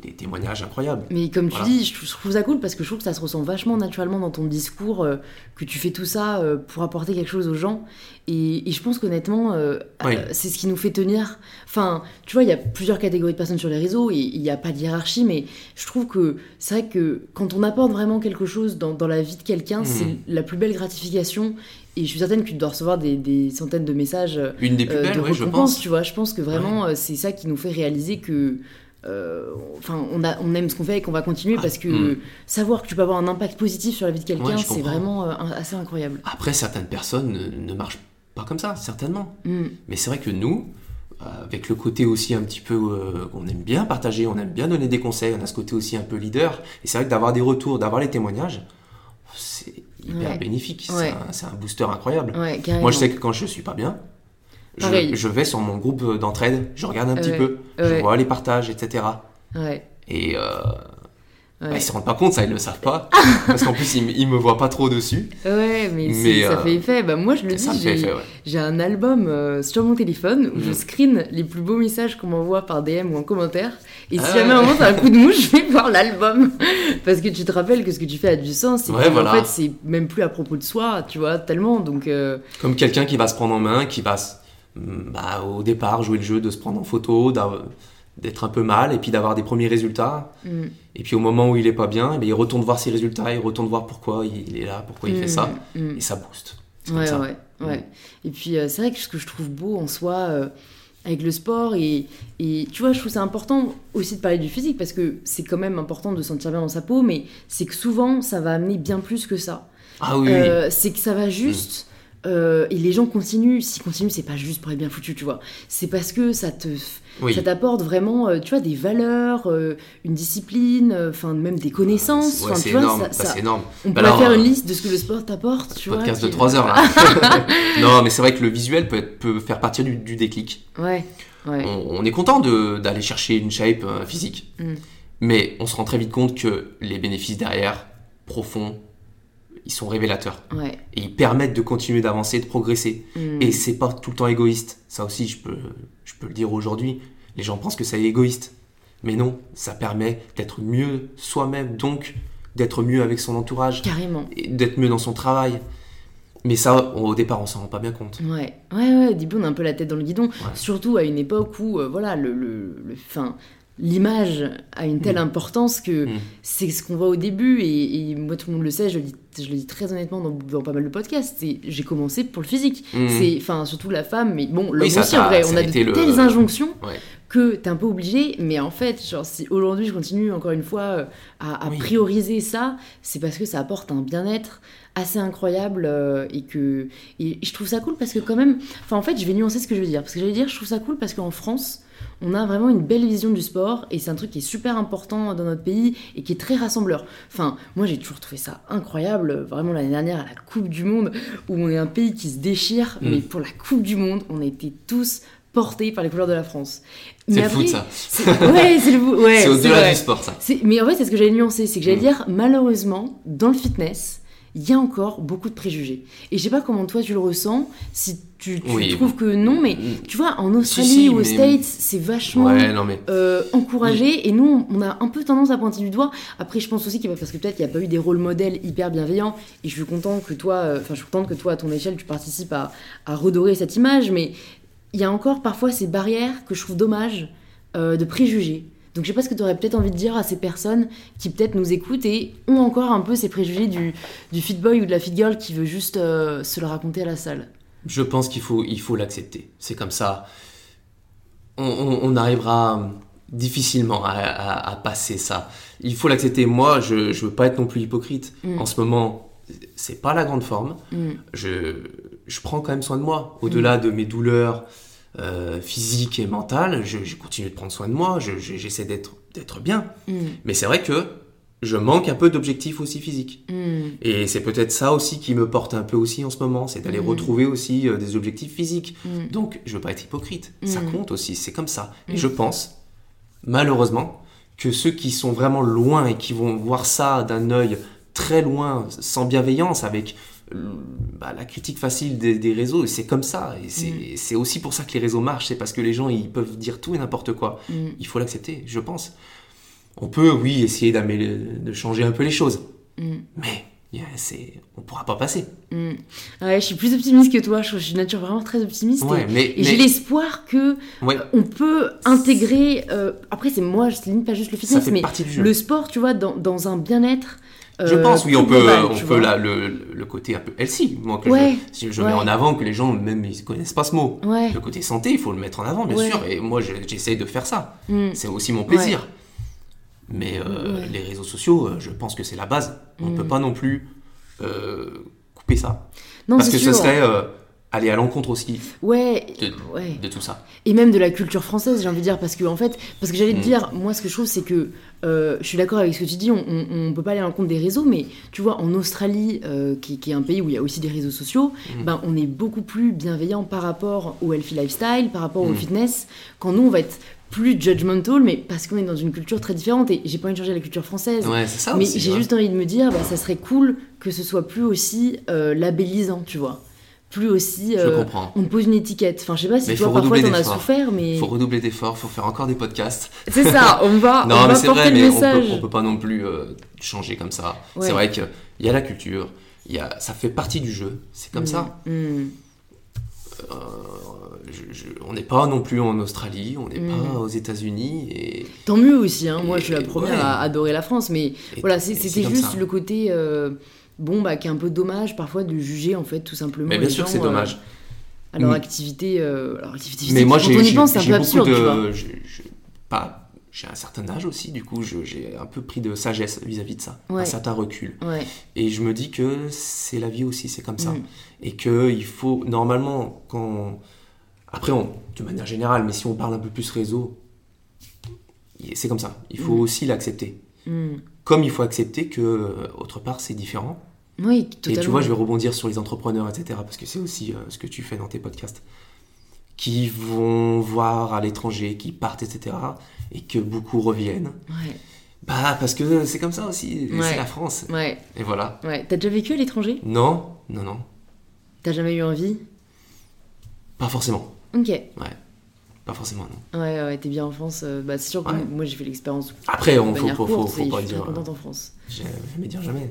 des témoignages incroyables. Mais comme tu Voilà. dis, je, trouve ça cool parce que je trouve que ça se ressent vachement naturellement dans ton discours, euh, que tu fais tout ça euh, pour apporter quelque chose aux gens. Et, et je pense qu'honnêtement, euh, Oui. c'est ce qui nous fait tenir. Enfin, tu vois, il y a plusieurs catégories de personnes sur les réseaux et il n'y a pas de hiérarchie, mais je trouve que c'est vrai que quand on apporte vraiment quelque chose dans, dans la vie de quelqu'un, Mhm. c'est la plus belle gratification. Et je suis certaine que tu dois recevoir des, des centaines de messages Une des plus belles, de ouais, je pense. tu vois. Je pense que vraiment, c'est ça qui nous fait réaliser que. Euh, Enfin, on, a, on aime ce qu'on fait et qu'on va continuer Ah, parce que mm. savoir que tu peux avoir un impact positif sur la vie de quelqu'un, Ouais, c'est vraiment euh, assez incroyable. Après, certaines personnes ne, ne marchent pas comme ça, certainement. Mm. Mais c'est vrai que nous, euh, avec le côté aussi un petit peu euh, qu'on aime bien partager, on aime bien donner des conseils, on a ce côté aussi un peu leader. Et c'est vrai que d'avoir des retours, d'avoir les témoignages, c'est hyper Ouais. bénéfique. C'est Ouais. un- C'est un, booster incroyable. Moi, je sais que quand je suis pas bien. Je, je vais sur mon groupe d'entraide, je regarde un petit Ouais. peu, je Ouais. vois les partages, etc. Ouais. Et euh, bah, Ouais. ils se rendent pas compte, ça, ils le savent pas. parce qu'en plus, ils, me- ils me voient pas trop dessus. Ouais, mais, Mais, ça euh, fait effet. Bah, moi, je le dis, ça fait j'ai ouais. un album euh, sur mon téléphone où je Mm. screen les plus beaux messages qu'on m'envoie par DM ou en commentaire. Et si Ah. jamais à un moment t'as un coup de mouche, je vais voir l'album. Parce que tu te rappelles que ce que tu fais a du sens. Et Ouais, que, voilà. En fait, c'est même plus à propos de soi, tu vois, tellement. Donc, euh, Comme quelqu'un qui va se prendre en main, qui va s- bah, au départ jouer le jeu de se prendre en photo, d'être un peu mal, et puis d'avoir des premiers résultats. mm, Et puis au moment où il est pas bien, eh bien, il retourne voir ses résultats, il retourne voir pourquoi il est là, pourquoi il fait mm, ça, mm. et ça booste. Ouais, ça. ouais, ouais. Et puis, euh, c'est vrai que ce que je trouve beau en soi, euh, avec le sport, et, et tu vois, je trouve c'est important aussi de parler du physique, parce que c'est quand même important de se sentir bien dans sa peau, mais c'est que souvent, ça va amener bien plus que ça. Ah oui, oui. Euh, c'est que ça va juste. Euh, et les gens continuent. S'ils continuent, c'est pas juste pour être bien foutu, tu vois. C'est parce que ça te, oui. ça t'apporte vraiment, euh, tu vois, des valeurs, euh, une discipline, enfin même des connaissances. Ouais, c'est énorme, ça- bah, ça- c'est énorme. on Bah alors, faire une liste de ce que le sport t'apporte, tu vois. Podcast de qui- 3 heures là. non, mais c'est vrai que le visuel peut, être- peut faire partie du, du déclic. Ouais, ouais. On, on est content d'aller chercher une shape physique, Mm. mais on se rend très vite compte que les bénéfices derrière, profonds, ils sont révélateurs. Ouais. Et ils permettent de continuer d'avancer, de progresser. Mm. Et c'est pas tout le temps égoïste. Ça aussi, je peux, je peux le dire aujourd'hui. Les gens pensent que c'est égoïste. Mais non, ça permet d'être mieux soi-même, donc d'être mieux avec son entourage, Carrément. d'être mieux dans son travail. Mais ça, au départ, on s'en rend pas bien compte. Ouais, ouais, ouais, au début on a un peu la tête dans le guidon, surtout à une époque où, euh, voilà, le, le, le- fin, l'image a une telle Mm. importance que Mm. c'est ce qu'on voit au début, et, et moi tout le monde le sait, je le dis, je le dis très honnêtement dans, dans pas mal de podcasts, j'ai commencé pour le physique. Mm. C'est, enfin, surtout la femme, mais bon, l'homme Oui, aussi en vrai, on a de le- telles injonctions Ouais. que t'es un peu obligé, mais en fait, genre, si aujourd'hui je continue encore une fois euh, à, à Oui. prioriser ça, c'est parce que ça apporte un bien-être assez incroyable euh, et que et je trouve ça cool parce que quand même, enfin en fait, je vais nuancer ce que je veux dire parce que je vais dire, je trouve ça cool parce qu'en France, on a vraiment une belle vision du sport et c'est un truc qui est super important dans notre pays et qui est très rassembleur. Enfin, moi j'ai toujours trouvé ça incroyable, vraiment l'année dernière à la Coupe du Monde où on est un pays qui se déchire, Mm. mais pour la Coupe du Monde, on a été tous portés par les couleurs de la France. C'est le foot, ça. c'est- Ouais, c'est le. Ouais, c'est au-delà du sport, ça. Mais en fait, c'est ce que j'allais nuancer, c'est que j'allais Mm. dire, malheureusement, dans le fitness, il y a encore beaucoup de préjugés. Et je sais pas comment toi tu le ressens, si tu, tu Oui. trouves que non, mais tu vois, en Australie si, ou aux mais- States, c'est vachement Ouais, non, mais. euh, encouragé, et nous, on a un peu tendance à pointer du doigt. Après, je pense aussi qu'il va parce que peut-être il n'y a pas eu des rôles modèles hyper bienveillants, et je suis content que toi, euh, enfin, je suis contente que toi, à ton échelle, tu participes à, à redorer cette image, mais il y a encore parfois ces barrières que je trouve dommage euh, de préjugés. Donc je sais pas ce que tu aurais peut-être envie de dire à ces personnes qui peut-être nous écoutent et ont encore un peu ces préjugés du, du fit boy ou de la fit girl qui veut juste se le raconter à la salle. Je pense qu'il faut il faut l'accepter. C'est comme ça. On, on- on arrivera difficilement à, à- à passer ça. Il faut l'accepter. Moi, je ne veux pas être non plus hypocrite. Mm. En ce moment, c'est pas la grande forme. Mm. Je, je prends quand même soin de moi. Au-delà de mes douleurs euh, physiques et mentales, je, je continue de prendre soin de moi. Je- je- J'essaie d'être d'être bien. Mm. Mais c'est vrai que je manque un peu d'objectifs aussi physiques. Mm. Et c'est peut-être ça aussi qui me porte un peu aussi en ce moment, c'est d'aller Mm. retrouver aussi euh, des objectifs physiques. Mm. Donc, je veux pas être hypocrite. Ça compte aussi, c'est comme ça. Et je pense, malheureusement, que ceux qui sont vraiment loin et qui vont voir ça d'un œil très loin, sans bienveillance, avec euh, bah, la critique facile des, des réseaux, c'est comme ça. Et c'est aussi pour ça que les réseaux marchent, c'est parce que les gens, ils peuvent dire tout et n'importe quoi. Il faut l'accepter, je pense. On peut, oui, essayer de changer un peu les choses, Mm. mais yeah, c'est, on pourra pas passer. Mm. Ouais, je suis plus optimiste que toi. Je, je suis de nature vraiment très optimiste. Ouais, et- mais, Et j'ai l'espoir que ouais, on peut intégrer. euh, après, c'est moi, je limite pas juste le fitness, mais le sport, tu vois, dans, dans un bien-être. Je euh, pense, oui, on peut, global, on peut le, le côté un peu healthy, moi, que je, je mets en avant, que les gens, même, ils connaissent pas ce mot. Le côté santé, il faut le mettre en avant, bien sûr, et moi, je- j'essaye de faire ça. Mm. C'est aussi mon plaisir. Mais euh, Ouais. les réseaux sociaux, euh, je pense que c'est la base. On Mm. peut pas non plus euh, couper ça. Non, Parce que sûr. ce serait euh, aller à l'encontre aussi Ouais, de, ouais. de tout ça. Et même de la culture française, j'ai envie de dire, parce que en fait, parce que j'allais te Mm. dire, moi, ce que je trouve, c'est que euh, je suis d'accord avec ce que tu dis, on, on peut pas aller à l'encontre des réseaux, mais tu vois, en Australie, euh, qui, qui est un pays où il y a aussi des réseaux sociaux, Mm. ben, on est beaucoup plus bienveillant par rapport au healthy lifestyle, par rapport au Mm. fitness, quand nous, on va être plus judgmental, mais parce qu'on est dans une culture très différente, et j'ai pas envie de changer la culture française. Ouais, ça mais j'ai juste envie de me dire, bah, ça serait cool que ce soit plus aussi euh, labellisant, tu vois. Plus aussi. Je euh, comprends. on pose une étiquette. Enfin, je sais pas si Mais toi parfois t'en as souffert, mais Il faut redoubler d'efforts, il faut faire encore des podcasts. c'est ça. On va, non, on mais c'est vrai, mais on peut, on peut pas non plus euh, changer comme ça. Ouais. C'est vrai qu'il y a la culture, y a, ça fait partie du jeu, c'est comme Mm, ça. mm. Euh, je- je- on n'est pas non plus en Australie, on n'est Mm. pas aux États-Unis. Et, Tant mieux aussi. Hein. Moi, je suis la première ouais. à adorer la France, mais et- voilà, c'était juste ça. le côté euh, bon, bah, qui est un peu dommage parfois de juger en fait tout simplement. Mais bien les sûr que c'est euh, dommage. à leur Mm. activité, euh, activité Mais moi, j'ai beaucoup absurde, de. Pas. J'ai un certain âge aussi, du coup, j'ai un peu pris de sagesse vis-à-vis de ça, Ouais. un certain recul. Ouais. Et je me dis que c'est la vie aussi, c'est comme ça. Mm. Et que il faut, normalement, quand. Après, on, de manière générale, mais si on parle un peu plus réseau, c'est comme ça. Il faut Mm. aussi l'accepter. Mm. Comme il faut accepter que, euh, autre part, c'est différent. Oui, totalement. Et tu vois, je vais rebondir sur les entrepreneurs, etc., parce que c'est aussi euh, ce que tu fais dans tes podcasts, qui vont voir à l'étranger, qui partent, etc., et que beaucoup reviennent. Ouais. Bah, parce que c'est comme ça aussi, Ouais. c'est la France. Ouais. Et voilà. Ouais. T'as déjà vécu à l'étranger? Non, non, non, T'as jamais eu envie? Pas forcément. Ok. Pas forcément, non. Ouais, ouais, t'es bien en France. euh, bah, c'est sûr que Ouais. moi j'ai fait l'expérience Après, on faut, faut, faut, courte faut et pas je suis dire. très contente en France. Jamais dire jamais.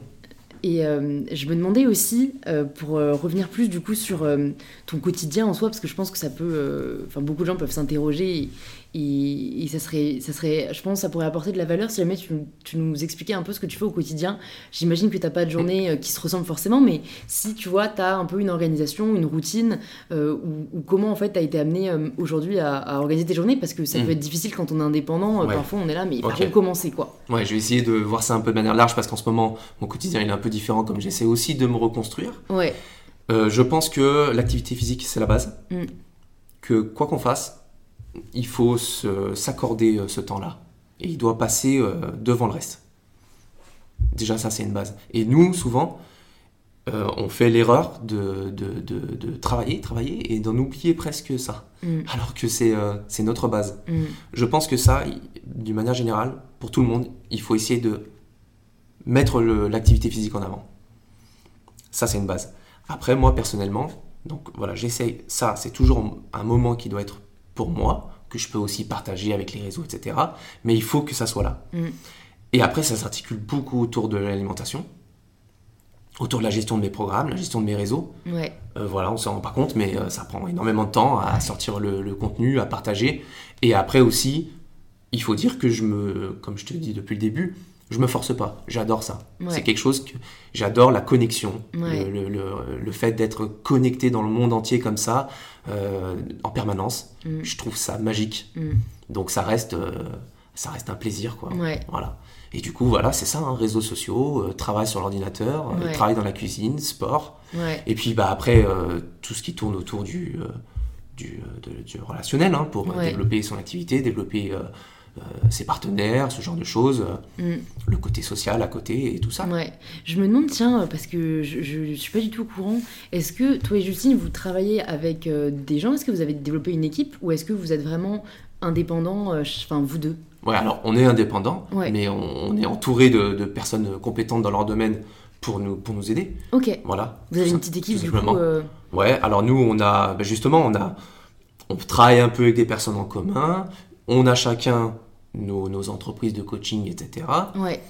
Et euh, je me demandais aussi, euh, pour euh, revenir plus du coup sur euh, ton quotidien en soi, parce que je pense que ça peut. euh, Enfin, beaucoup de gens peuvent s'interroger et, et- et ça, serait, ça serait. Je pense ça pourrait apporter de la valeur si jamais tu, nous- tu nous expliquais un peu ce que tu fais au quotidien. J'imagine que t'as pas de journée euh, qui se ressemble forcément, mais si tu vois, t'as un peu une organisation, une routine, euh, ou, ou comment en fait t'as été amené euh, aujourd'hui à, à organiser tes journées, parce que ça Mm. peut être difficile quand on est indépendant. Ouais. Parfois on est là, mais Ok. où commencer quoi? Ouais, je vais essayer de voir ça un peu de manière large, parce qu'en ce moment, mon quotidien il est un peu différent, comme j'essaie aussi de me reconstruire. Ouais. Euh, je pense que l'activité physique, c'est la base. Mm. Que quoi qu'on fasse, il faut s'accorder euh, ce temps-là. Et il doit passer euh, devant le reste. Déjà, ça, c'est une base. Et nous, souvent, euh, on fait l'erreur de, de, de- de travailler, travailler et d'en oublier presque ça. Mm. Alors que c'est euh, notre base. Mm. Je pense que ça, d'une manière générale, pour tout le monde, il faut essayer de mettre l'activité physique en avant. Ça, c'est une base. Après, moi, personnellement, donc voilà, j'essaye. Ça, c'est toujours un moment qui doit être pour moi, que je peux aussi partager avec les réseaux, etc. Mais il faut que ça soit là. Mm. Et après, ça s'articule beaucoup autour de l'alimentation, autour de la gestion de mes programmes, la gestion de mes réseaux. Ouais. Euh, voilà, on s'en rend pas compte, mais euh, ça prend énormément de temps à sortir le, le contenu, à partager. Et après aussi, il faut dire que je me, comme je te dis depuis le début, je me force pas. J'adore ça. Ouais. C'est quelque chose que j'adore, la connexion, Ouais. le, le- le- le fait d'être connecté dans le monde entier comme ça, euh, en permanence. Mm. Je trouve ça magique. Mm. Donc ça reste, euh, ça reste un plaisir, quoi. Ouais. Voilà. Et du coup, voilà, c'est ça, hein, réseaux sociaux, euh, travail sur l'ordinateur, travail dans la cuisine, sport. Et puis bah, après, tout ce qui tourne autour du, du, de- du relationnel, hein, pour développer son activité, développer ses partenaires, ce genre de choses, euh, Mm. le côté social à côté et tout ça. Ouais. Je me demande, tiens, parce que je, je, suis pas du tout au courant, est-ce que toi et Justine, vous travaillez avec euh, des gens? Est-ce que vous avez développé une équipe Ou est-ce que vous êtes vraiment indépendants, euh, ch- enfin vous deux? Ouais, alors on est indépendant, Ouais. mais on, on est entouré de, de personnes compétentes dans leur domaine pour nous, pour nous aider. Ok. Voilà. Vous avez une petite équipe du coup euh, Ouais, alors nous, on a, ben justement, on a, on travaille un peu avec des personnes en commun, on a chacun nos, nos entreprises de coaching, etc. Ouais,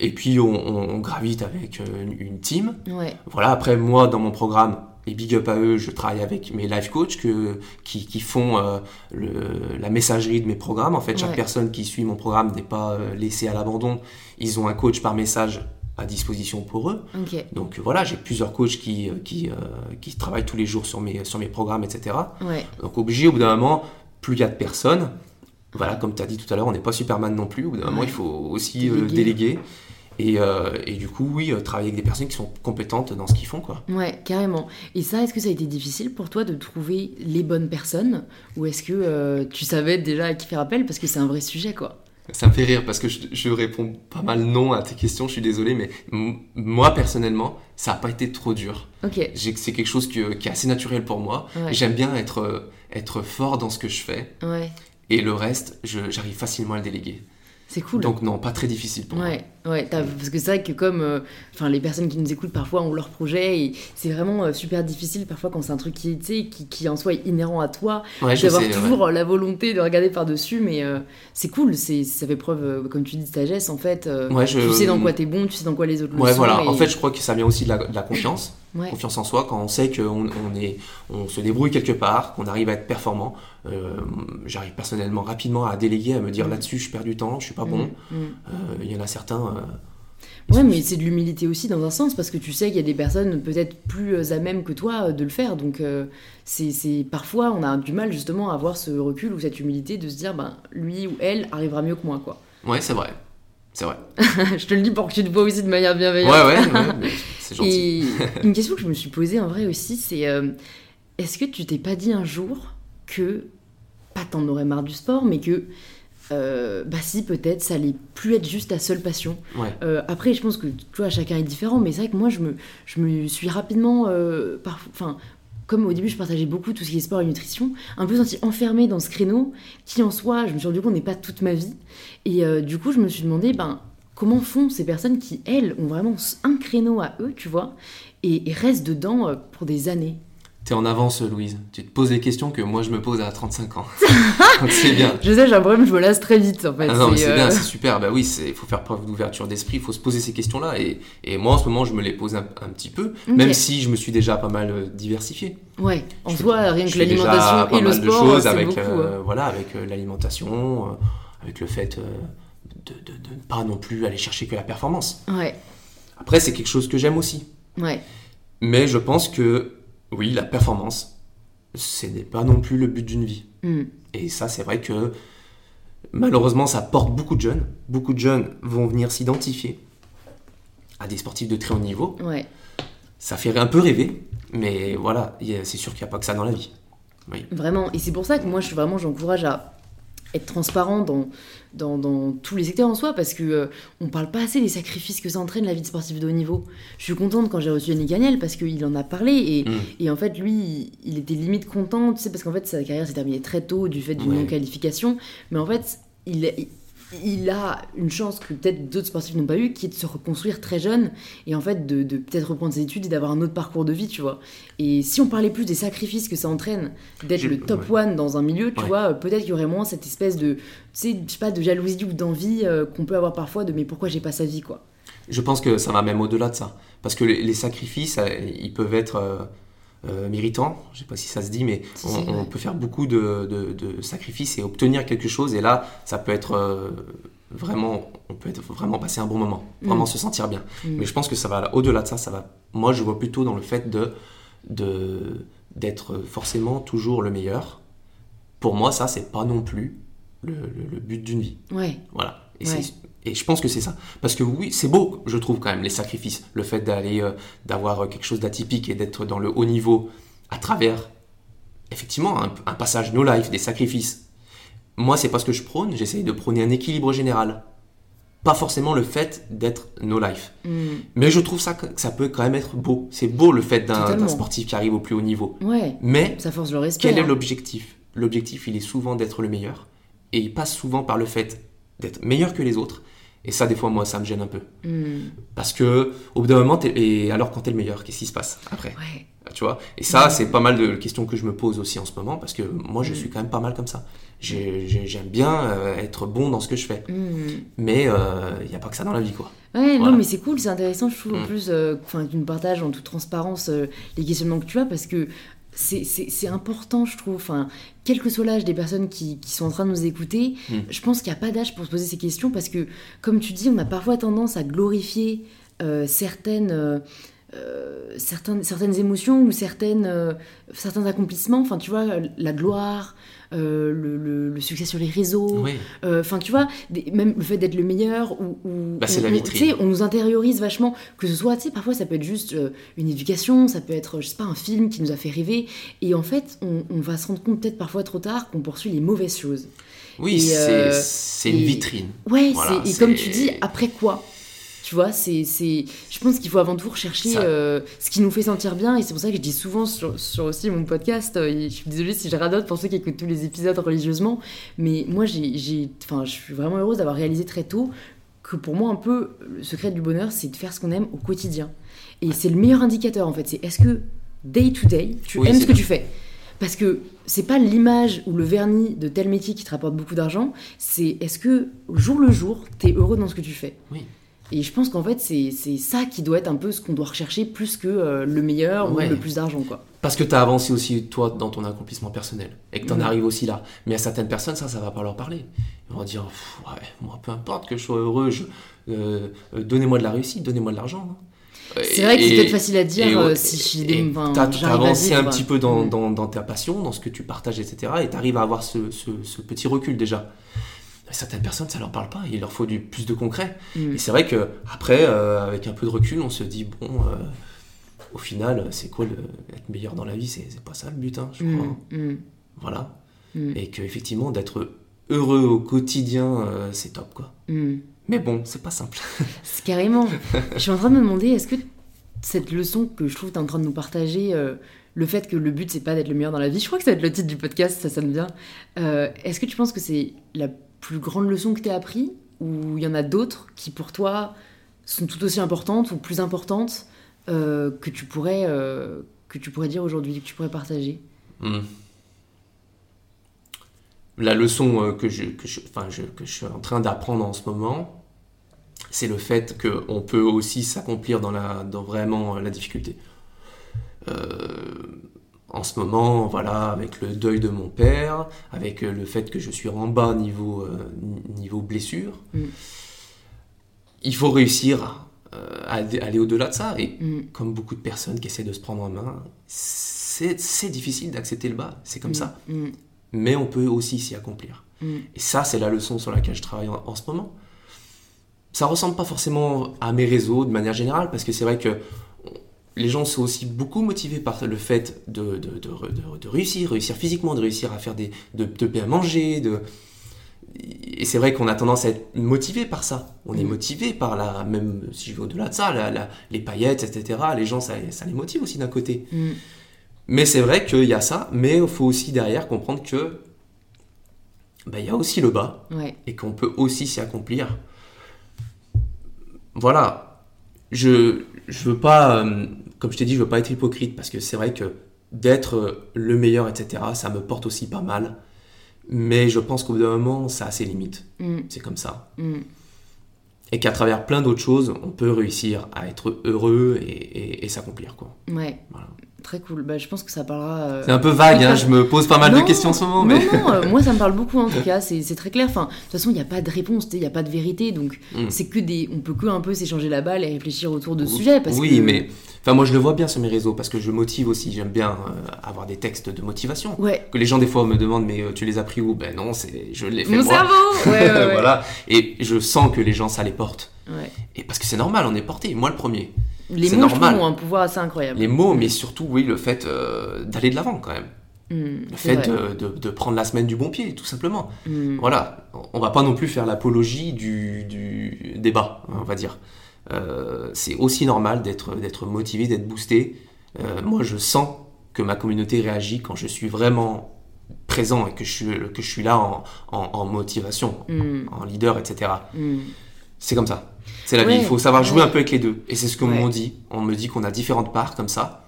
Et puis on, on- on gravite avec euh, une, une team. ouais, Voilà, après moi, dans mon programme, et big up à eux, je travaille avec mes life coachs que, qui, qui font euh, le- la messagerie de mes programmes. En fait, chaque Ouais. personne qui suit mon programme n'est pas euh, laissée à l'abandon. Ils ont un coach par message à disposition pour eux. Donc voilà, j'ai plusieurs coachs qui, qui, euh, qui travaillent tous les jours sur mes, sur mes programmes, etc. Ouais, Donc obligé, au bout d'un moment, plus il y a de personnes, voilà, comme tu as dit tout à l'heure, on n'est pas Superman non plus, au bout d'un moment, il faut aussi euh, Déléguer. déléguer. Et, euh, et du coup, oui, euh, travailler avec des personnes qui sont compétentes dans ce qu'ils font, quoi. ouais, carrément. Et ça, est-ce que ça a été difficile pour toi de trouver les bonnes personnes? Ou est-ce que euh, tu savais déjà à qui faire appel? Parce que c'est un vrai sujet, quoi. Ça me fait rire parce que je, je réponds pas mal non à tes questions, je suis désolé, mais moi, personnellement, ça n'a pas été trop dur. Ok, C'est quelque chose que- qui est assez naturel pour moi. Ouais. J'aime bien être, être fort dans ce que je fais. ouais, Et le reste, j'arrive facilement à le déléguer. c'est cool. Donc non, pas très difficile pour moi. Ouais, parce que c'est vrai que comme, euh, les personnes qui nous écoutent parfois ont leur projet et c'est vraiment euh, super difficile parfois quand c'est un truc qui, qui, qui en soi est inhérent à toi, Ouais, d'avoir ouais. toujours la volonté de regarder par dessus, mais euh, c'est cool, c'est, ça fait preuve, comme tu dis, de sagesse en fait. Ouais, je- Tu sais dans quoi t'es bon, tu sais dans quoi les autres le Ouais, sont. voilà. et- En fait, je crois que ça vient aussi de la, de la confiance. Confiance en soi, quand on sait qu'on on est, on se débrouille quelque part, qu'on arrive à être performant. J'arrive personnellement rapidement à déléguer, à me dire Mm. là-dessus, je perds du temps, je suis pas bon. Mm, mm. Euh, Il y en a certains. Euh, Ouais, mais c'est de l'humilité aussi dans un sens, parce que tu sais qu'il y a des personnes peut-être plus euh, à même que toi euh, de le faire. Donc, euh, c'est parfois, on a du mal justement à avoir ce recul ou cette humilité de se dire, ben, lui ou elle arrivera mieux que moi, quoi. Ouais, c'est vrai. C'est vrai. je te le dis pour que tu te vois aussi de manière bienveillante. ouais, ouais, c'est gentil. Et une question que je me suis posée en vrai aussi, c'est euh, est-ce que tu t'es pas dit un jour que, pas t'en aurais marre du sport, mais que, euh, bah si, peut-être, ça allait plus être juste ta seule passion Ouais. Euh, après, je pense que tu vois, chacun est différent, mais c'est vrai que moi, je me, je me suis rapidement, euh, enfin, comme au début, je partageais beaucoup tout ce qui est sport et nutrition, un peu senti enfermée dans ce créneau qui, en soi, je me suis rendu compte n'est pas toute ma vie. Et euh, du coup, je me suis demandé, ben, comment font ces personnes qui, elles, ont vraiment un créneau à eux, tu vois, et, et restent dedans pour des années? T'es en avance, Louise. Tu te poses des questions que moi je me pose à 35 ans. C'est bien. Je sais, j'ai un problème, je me lasse très vite, en fait. Ah non, mais c'est euh, bien, c'est super. Bah oui, il faut faire preuve d'ouverture d'esprit, il faut se poser ces questions-là. Et, et moi, en ce moment, je me les pose un, un petit peu, même si je me suis déjà pas mal euh, diversifié. Ouais, en soi, rien que l'alimentation pas et le mal de sport, choses avec, beaucoup. euh, hein. voilà, avec euh, l'alimentation, euh, avec le fait euh, de, de- de ne pas non plus aller chercher que la performance. Ouais, Après, c'est quelque chose que j'aime aussi. ouais, Mais je pense que, oui, la performance, ce n'est pas non plus le but d'une vie. Hmm. Et ça, c'est vrai que malheureusement, ça porte beaucoup de jeunes. Beaucoup de jeunes vont venir s'identifier à des sportifs de très haut niveau. ouais. Ça fait un peu rêver, mais voilà, c'est sûr qu'il n'y a pas que ça dans la vie. Oui. Vraiment, et c'est pour ça que moi, je suis vraiment, j'encourage à être transparent dans, dans, dans tous les secteurs en soi, parce que euh, on parle pas assez des sacrifices que ça entraîne la vie de sportif de haut niveau. Je suis contente quand j'ai reçu Yannick Gagnel, parce qu'il en a parlé, et, Mm. et en fait, lui, il, il était limite content, tu sais, parce qu'en fait, sa carrière s'est terminée très tôt du fait d'une Ouais. non-qualification, mais en fait, il, il, il a une chance que peut-être d'autres sportifs n'ont pas eu, qui est de se reconstruire très jeune, et en fait, de, de peut-être reprendre ses études et d'avoir un autre parcours de vie, tu vois. Et si on parlait plus des sacrifices que ça entraîne d'être le top ouais. one dans un milieu, tu Ouais. vois, euh, peut-être qu'il y aurait moins cette espèce de, tu sais, je sais pas, de jalousie ou d'envie euh, qu'on peut avoir parfois de mais pourquoi j'ai pas sa vie, quoi. Je pense que ça va même au-delà de ça. Parce que les, les sacrifices, euh, ils peuvent être euh, euh, méritants. Je sais pas si ça se dit, mais Si, on, si, on ouais. peut faire beaucoup de, de- de sacrifices et obtenir quelque chose. Et là, ça peut être euh, vraiment, on peut être vraiment passer un bon moment, vraiment Mm. se sentir bien. Mm. Mais je pense que ça va au-delà de ça. Ça va. Moi, je vois plutôt dans le fait de de- d'être forcément toujours le meilleur. Pour moi, ça, c'est pas non plus le, le- le but d'une vie. Ouais, Voilà. Et, Ouais. Et je pense que c'est ça. Parce que oui, c'est beau, je trouve quand même, les sacrifices. Le fait d'aller, euh, d'avoir quelque chose d'atypique et d'être dans le haut niveau à travers, effectivement, un, un passage no life, des sacrifices. Moi, c'est pas ce que je prône. J'essaye de prôner un équilibre général. Pas forcément le fait d'être no life. Mm. Mais je trouve ça que ça peut quand même être beau. C'est beau le fait d'un sportif qui arrive au plus haut niveau. Ouais, Mais ça force le respect. quel est hein. l'objectif? L'objectif, il est souvent d'être le meilleur. Et il passe souvent par le fait d'être meilleur que les autres. Et ça, des fois, moi, ça me gêne un peu. Mm. Parce que, au bout d'un moment, et alors quand t'es le meilleur, qu'est-ce qui se passe après Ouais. Tu vois? Et ça, c'est pas mal de questions que je me pose aussi en ce moment. Parce que moi, je Mm. suis quand même pas mal comme ça. J'ai- j'ai- J'aime bien euh, être bon dans ce que je fais. Mais il n'y a pas que ça dans la vie, quoi. Ouais, Voilà. non, mais c'est cool, c'est intéressant, je trouve, en plus, euh, enfin, que tu nous partages en toute transparence euh, les questionnements que tu as, parce que c'est- important, je trouve, enfin, quel que soit l'âge des personnes qui, qui sont en train de nous écouter, Mm. je pense qu'il n'y a pas d'âge pour se poser ces questions, parce que, comme tu dis, on a parfois tendance à glorifier euh, certaines... euh, euh, certaines, certaines émotions ou certaines, euh, certains accomplissements, enfin tu vois, la gloire, euh, le, le- le succès sur les réseaux, Oui. Enfin, tu vois, des- même le fait d'être le meilleur, ou, ou- Bah, c'est la on- vitrine. tu sais, on nous intériorise vachement, que ce soit, tu sais, parfois ça peut être juste une éducation, ça peut être, je sais pas, un film qui nous a fait rêver, et en fait, on, on va se rendre compte peut-être parfois trop tard qu'on poursuit les mauvaises choses. Oui, c'est une vitrine. Ouais, Voilà, c'est- et comme tu dis, après quoi? Tu vois, c'est, c'est, je pense qu'il faut avant tout rechercher Ça- euh, ce qui nous fait sentir bien, et c'est pour ça que je dis souvent sur, sur aussi mon podcast, euh, et je suis désolée si je radote pour ceux qui écoutent tous les épisodes religieusement, mais moi, j'ai, j'ai, enfin, je suis vraiment heureuse d'avoir réalisé très tôt que pour moi, un peu, le secret du bonheur, c'est de faire ce qu'on aime au quotidien. Et c'est le meilleur indicateur, en fait. C'est est-ce que, day to day, tu Oui, aimes ce que bien. tu fais? Parce que c'est pas l'image ou le vernis de tel métier qui te rapporte beaucoup d'argent, c'est est-ce que, jour le jour, t'es heureux dans ce que tu fais? Oui. Et je pense qu'en fait, c'est ça qui doit être un peu ce qu'on doit rechercher plus que euh, le meilleur Ouais. ou le plus d'argent, quoi. Parce que tu as avancé aussi, toi, dans ton accomplissement personnel. Et que tu en Mhm. arrives aussi là. Mais à certaines personnes, ça, ça va pas leur parler. Ils vont dire, ouais, moi, peu importe que je sois heureux, euh, euh, donnez-moi de la réussite, donnez-moi de l'argent. hein. C'est vrai que c'est peut-être facile à dire et- euh, si je enfin, t'as- avancé un petit peu dans, Mm. dans, dans ta passion, dans ce que tu partages, etc. Et tu arrives à avoir ce, ce- ce petit recul déjà. Mais certaines personnes, ça leur parle pas. Il leur faut du plus de concret. Mm. Et c'est vrai que après, euh, avec un peu de recul, on se dit bon, euh, au final, c'est quoi le, être meilleur dans la vie C'est pas ça le but, hein, je crois. Mm, mm, Voilà. mm, Et que effectivement, d'être heureux au quotidien, euh, c'est top, quoi. mm. Mais bon, c'est pas simple. C'est carrément. je suis en train de me demander, est-ce que cette leçon que je trouve que tu es en train de nous partager, euh, le fait que le but c'est pas d'être le meilleur dans la vie, je crois que ça va être le titre du podcast, ça sonne bien. Euh, est-ce que tu penses que c'est la plus grande leçon que tu as appris ou il y en a d'autres qui pour toi sont tout aussi importantes ou plus importantes euh, que tu pourrais euh, que tu pourrais dire aujourd'hui, que tu pourrais partager Hmm. La leçon euh, que, je, que, je, je- que je suis en train d'apprendre en ce moment, c'est le fait qu'on peut aussi s'accomplir dans, la, dans vraiment la difficulté. En ce moment, voilà, avec le deuil de mon père, avec euh, le fait que je suis en bas niveau, euh, niveau blessure, Mm. il faut réussir euh, à aller- aller au-delà de ça. Et Mm, comme beaucoup de personnes qui essaient de se prendre en main, c'est difficile d'accepter le bas, c'est comme mm, ça. Mais on peut aussi s'y accomplir. Et ça, c'est la leçon sur laquelle je travaille en, en ce moment. Ça ressemble pas forcément à mes réseaux de manière générale, parce que c'est vrai que les gens sont aussi beaucoup motivés par le fait de, de, de- de- de réussir, réussir physiquement, de réussir à faire des, de, bien manger, de... Et c'est vrai qu'on a tendance à être motivé par ça. On est Mm. motivé par la, même si je vais au-delà de ça, la- la- les paillettes, etc. Les gens, ça, ça les motive aussi d'un côté. Mm. Mais c'est vrai qu'il y a ça, mais il faut aussi derrière comprendre que bah, il y a aussi le bas Ouais. et qu'on peut aussi s'y accomplir. Voilà, je je veux pas, euh, comme je t'ai dit, je veux pas être hypocrite parce que c'est vrai que d'être euh, le meilleur, etc., ça me porte aussi pas mal. Mais je pense qu'au bout d'un moment, ça a ses limites. Mm, C'est comme ça. mm. Et qu'à travers plein d'autres choses, on peut réussir à être heureux et, et- et s'accomplir. quoi. Ouais, Voilà. très cool. Bah, je pense que ça parlera. euh, C'est un peu vague, hein, je me pose pas mal Non, de questions en ce moment. Non, Mais... non, euh, moi ça me parle beaucoup en tout cas, c'est c'est très clair. Enfin, de toute façon, il n'y a pas de réponse, il n'y a pas de vérité, donc Mm. c'est que des. On peut que un peu s'échanger la balle et réfléchir autour de ce Oui, sujet. Parce oui, que... mais Enfin, moi, je le vois bien sur mes réseaux parce que je motive aussi. J'aime bien euh, avoir des textes de motivation. Ouais. Que les gens, des fois, me demandent, mais euh, tu les as pris où? Ben non, c'est, je les fais Mon moi. cerveau Ouais, ouais, voilà. Et je sens que les gens, ça les porte. Et parce que c'est normal, on est porté. Moi, le premier. Les mots, normal. ont un pouvoir assez incroyable. Les mots, mais surtout, oui, le fait euh, d'aller de l'avant quand même. Hmm, Le fait de, de- de prendre la semaine du bon pied, tout simplement. Hmm. Voilà, on va pas non plus faire l'apologie du, du débat, on va dire. Euh, c'est aussi normal d'être motivé, d'être boosté. Euh, moi, je sens que ma communauté réagit quand je suis vraiment présent et que je suis, que je suis là en, en- en motivation, Hmm, en leader, etc. hmm. C'est comme ça. C'est la Ouais, vie. Il faut savoir jouer ouais. un peu avec les deux. Et c'est ce qu'on Ouais. m'en dit. On me dit qu'on a différentes parts comme ça.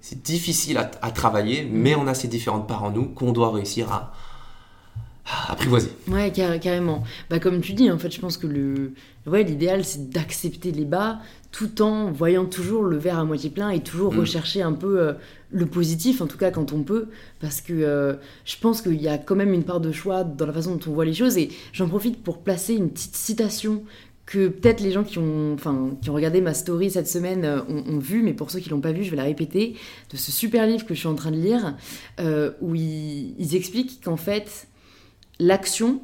C'est difficile à, à travailler, mais on a ces différentes parts en nous qu'on doit réussir à, à apprivoiser. Ouais, car- carrément. Bah, comme tu dis, en fait, je pense que le, ouais, l'idéal, c'est d'accepter les bas tout en voyant toujours le verre à moitié plein et toujours Mm. rechercher un peu euh, le positif, en tout cas quand on peut, parce que euh, je pense qu'il y a quand même une part de choix dans la façon dont on voit les choses. Et j'en profite pour placer une petite citation que peut-être les gens qui ont, enfin, qui ont regardé ma story cette semaine euh, ont, ont vu, mais pour ceux qui l'ont pas vu, je vais la répéter, de ce super livre que je suis en train de lire, où ils, ils expliquent qu'en fait, l'action...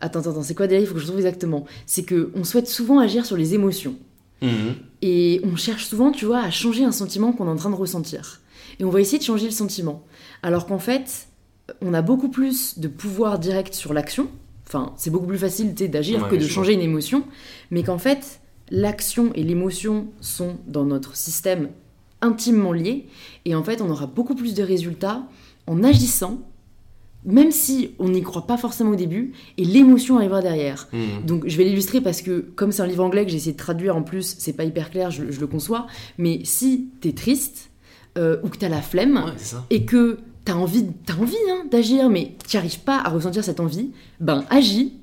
Attends, attends, c'est quoi déjà Il faut que je trouve exactement. C'est que on souhaite souvent agir sur les émotions. Mhm. Et on cherche souvent, tu vois, à changer un sentiment qu'on est en train de ressentir. Et on va essayer de changer le sentiment. Alors qu'en fait, on a beaucoup plus de pouvoir direct sur l'action. Enfin, c'est beaucoup plus facile d'agir Ouais, que de changer une émotion. Mais qu'en fait, l'action et l'émotion sont dans notre système intimement liés. Et en fait, on aura beaucoup plus de résultats en agissant, même si on n'y croit pas forcément au début, et l'émotion arrivera derrière. Mhm. Donc je vais l'illustrer parce que comme c'est un livre anglais que j'ai essayé de traduire en plus, c'est pas hyper clair, je, je le conçois, mais si t'es triste euh, ou que t'as la flemme Ouais, et que t'as envie, envie hein, d'agir mais t'y arrives pas à ressentir cette envie, ben agis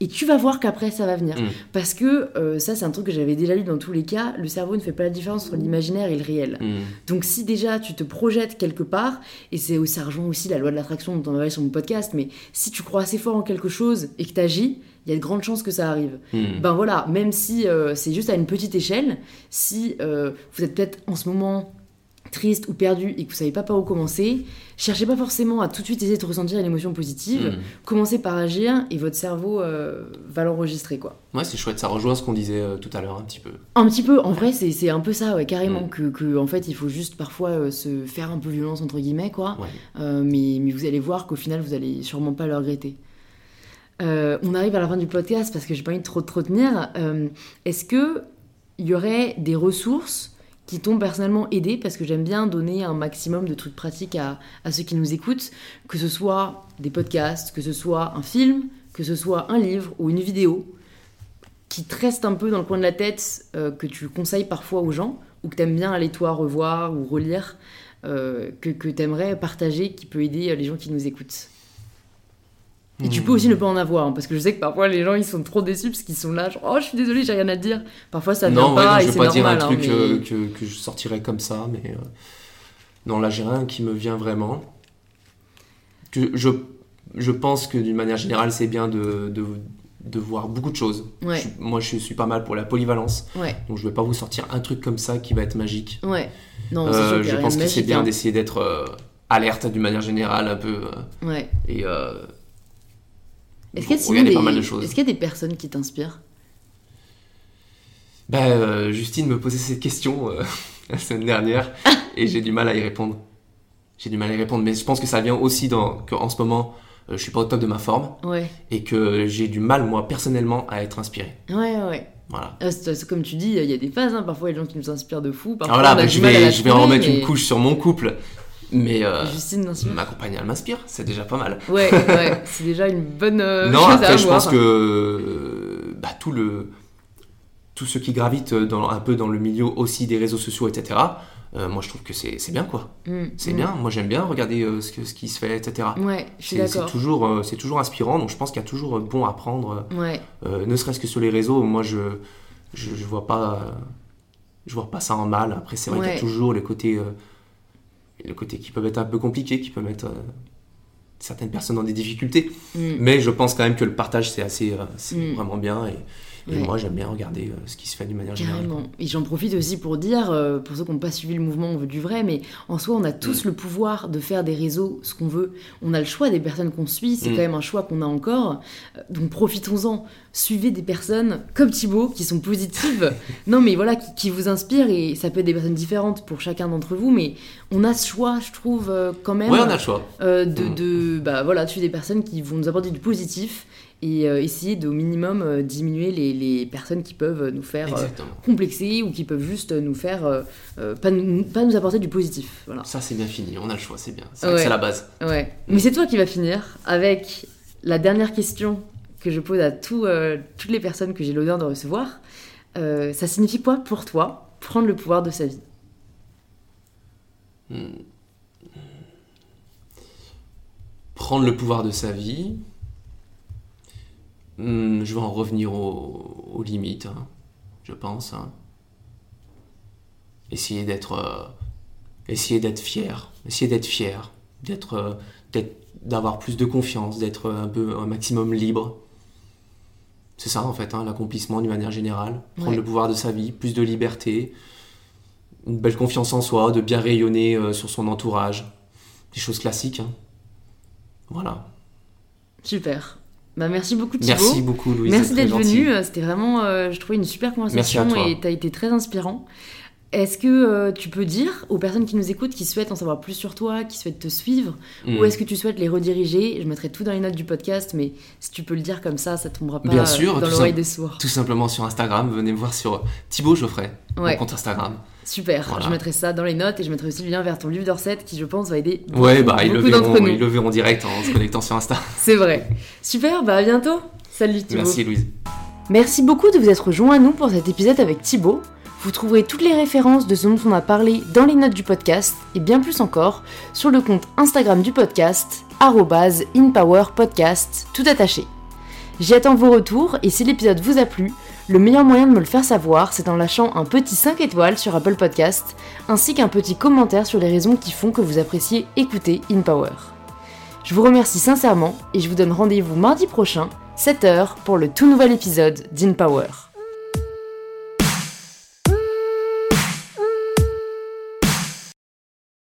et tu vas voir qu'après ça va venir. Mm. Parce que euh, ça c'est un truc que j'avais déjà lu dans tous les cas, le cerveau ne fait pas la différence entre l'imaginaire et le réel. Mhm. Donc si déjà tu te projettes quelque part, et c'est ça rejoint aussi la loi de l'attraction dont on a parlé sur mon podcast, mais si tu crois assez fort en quelque chose et que tu agis, il y a de grandes chances que ça arrive. Ben voilà, même si euh, c'est juste à une petite échelle, si euh, vous êtes peut-être en ce moment triste ou perdu et que vous savez pas par où commencer, cherchez pas forcément à tout de suite essayer de ressentir une émotion positive, Mhm. commencez par agir et votre cerveau euh, va l'enregistrer quoi. Ouais, c'est chouette. Ça rejoint ce qu'on disait euh, tout à l'heure un petit peu. Un petit peu, en vrai, c'est c'est un peu ça, ouais, carrément, Mm. que, que, en fait, il faut juste parfois euh, se faire un peu violence, entre guillemets, quoi. Ouais. Mais, mais vous allez voir qu'au final, vous allez sûrement pas le regretter. On arrive à la fin du podcast parce que j'ai pas envie de trop trop tenir. Euh, Est-ce que il y aurait des ressources qui t'ont personnellement aidé parce que j'aime bien donner un maximum de trucs pratiques à, ceux qui nous écoutent, que ce soit des podcasts, que ce soit un film, que ce soit un livre ou une vidéo qui te reste un peu dans le coin de la tête, euh, que tu conseilles parfois aux gens, ou que t'aimes bien aller toi revoir ou relire, euh, que, que t'aimerais partager, qui peut aider euh, les gens qui nous écoutent. Et tu peux aussi ne pas en avoir, hein, parce que je sais que parfois les gens ils sont trop déçus parce qu'ils sont là, genre oh je suis désolée, j'ai rien à te dire. Parfois ça vient non, ouais, pas non, et je vais c'est pas dire un normal. hein, truc mais- euh, que, que je sortirais comme ça, mais euh, non, là j'ai rien qui me vient vraiment. Que je, je pense que d'une manière générale, c'est bien de, de, de voir beaucoup de choses. Ouais. Je suis- moi, je suis pas mal pour la polyvalence, Ouais, donc je vais pas vous sortir un truc comme ça qui va être magique. ouais. Non, c'est Euh, je pense que c'est bien hein. d'essayer d'être euh, alerte d'une manière générale un peu Ouais. et Est-ce qu'il y a des- y a personnes qui t'inspirent? Bah, euh, Justine me posait cette question euh, la semaine dernière et j'ai du mal à y répondre. J'ai du mal à y répondre, mais je pense que ça vient aussi dans qu'en ce moment, euh, je suis pas au top de ma forme Ouais, et que j'ai du mal, moi, personnellement, à être inspiré. ouais, ouais. Voilà. C'est comme tu dis, il y a des phases, hein, parfois il y a des gens qui nous inspirent de fou. Parfois, Alors là, on a bah, du je mal à vais, la je vais en remettre mais une couche sur mon couple, mais euh, Justine elle m'inspire, c'est déjà pas mal. Ouais, ouais, c'est déjà une bonne euh, non, chose à après, je avoir. pense que euh, bah, tout le, tout ce qui gravite dans, un peu dans le milieu aussi des réseaux sociaux, etc., euh, moi, je trouve que c'est bien, quoi. Mm, C'est mm. bien. Moi, j'aime bien regarder euh, ce, que- ce qui se fait, etc. Ouais, je suis C'est toujours, c'est toujours inspirant, donc je pense qu'il y a toujours bon à prendre, Ouais, ne serait-ce que sur les réseaux. Moi, je, je, je vois pas, je vois pas ça en mal. Après, c'est vrai qu'il y a toujours les côtés, euh, les côtés qui peuvent être un peu compliqués, qui peuvent mettre euh, certaines personnes dans des difficultés. mm. Mais je pense quand même que le partage, c'est assez, euh, c'est Mm. vraiment bien. Et, Et Ouais. moi, j'aime bien regarder euh, ce qui se fait d'une manière générale. Carrément. Et j'en profite aussi pour dire, euh, pour ceux qui n'ont pas suivi le mouvement On veut du vrai, mais en soi, on a tous Mm. le pouvoir de faire des réseaux ce qu'on veut. On a le choix des personnes qu'on suit, c'est Mm. quand même un choix qu'on a encore. Euh, Donc profitons-en. Suivez des personnes comme Thibaut qui sont positives. non, mais voilà, qui, qui vous inspirent et ça peut être des personnes différentes pour chacun d'entre vous, mais on a ce choix, je trouve, quand même. Ouais, on a le choix. euh, de, Mm. de bah, voilà, tuer des personnes qui vont nous apporter du positif et euh, essayer de, au minimum euh, diminuer les, les personnes qui peuvent nous faire euh, complexer ou qui peuvent juste nous faire euh, euh, pas, nous, pas nous apporter du positif. Voilà. Ça, c'est bien fini. On a le choix, c'est bien. C'est Ouais. la base. Ouais. Mais c'est toi qui vas finir avec la dernière question que je pose à euh, toutes les personnes que j'ai l'honneur de recevoir. Euh, ça signifie quoi pour toi prendre le pouvoir de sa vie? Prendre le pouvoir de sa vie. Hmm, je vais en revenir aux, aux limites, hein, je pense. hein. Essayer d'être, euh, essayer d'être fier, essayer d'être fier, d'être, euh, d'être- d'avoir plus de confiance, d'être un peu un maximum libre. C'est ça en fait, hein, l'accomplissement d'une manière générale. Prendre Ouais. le pouvoir de sa vie, plus de liberté, une belle confiance en soi, de bien rayonner euh, sur son entourage. Des choses classiques. Voilà. Super. Bah, merci beaucoup Thibaut. Merci beaucoup Louise. Merci d'être venu. euh, C'était vraiment, euh, je trouvais, une super conversation Merci à toi. et t'as été très inspirant. Est-ce que euh, tu peux dire aux personnes qui nous écoutent, qui souhaitent en savoir plus sur toi, qui souhaitent te suivre, Mm. ou est-ce que tu souhaites les rediriger? Je mettrai tout dans les notes du podcast, mais si tu peux le dire comme ça, ça tombera pas Bien sûr, dans l'oreille des sourds. Tout simplement sur Instagram, venez me voir sur Thibaut Geoffrey, Ouais. mon compte Instagram. Super, Voilà. je mettrai ça dans les notes et je mettrai aussi le lien vers ton livre de recettes qui, je pense, va aider Ouais, beaucoup, bah ils le, beaucoup d'entre verront, nous. ils le verront direct en se connectant sur Insta. C'est vrai. Super, bah à bientôt. Salut Thibaut. Merci Louise. Merci beaucoup de vous être joints à nous pour cet épisode avec Thibaut. Vous trouverez toutes les références de ce dont on a parlé dans les notes du podcast et bien plus encore sur le compte Instagram du podcast arrobase @inpowerpodcast tout attaché. J'y attends vos retours et si l'épisode vous a plu, le meilleur moyen de me le faire savoir, c'est en lâchant un petit 5 étoiles sur Apple Podcast ainsi qu'un petit commentaire sur les raisons qui font que vous appréciez écouter InPower. Je vous remercie sincèrement et je vous donne rendez-vous mardi prochain, 7h, pour le tout nouvel épisode d'InPower.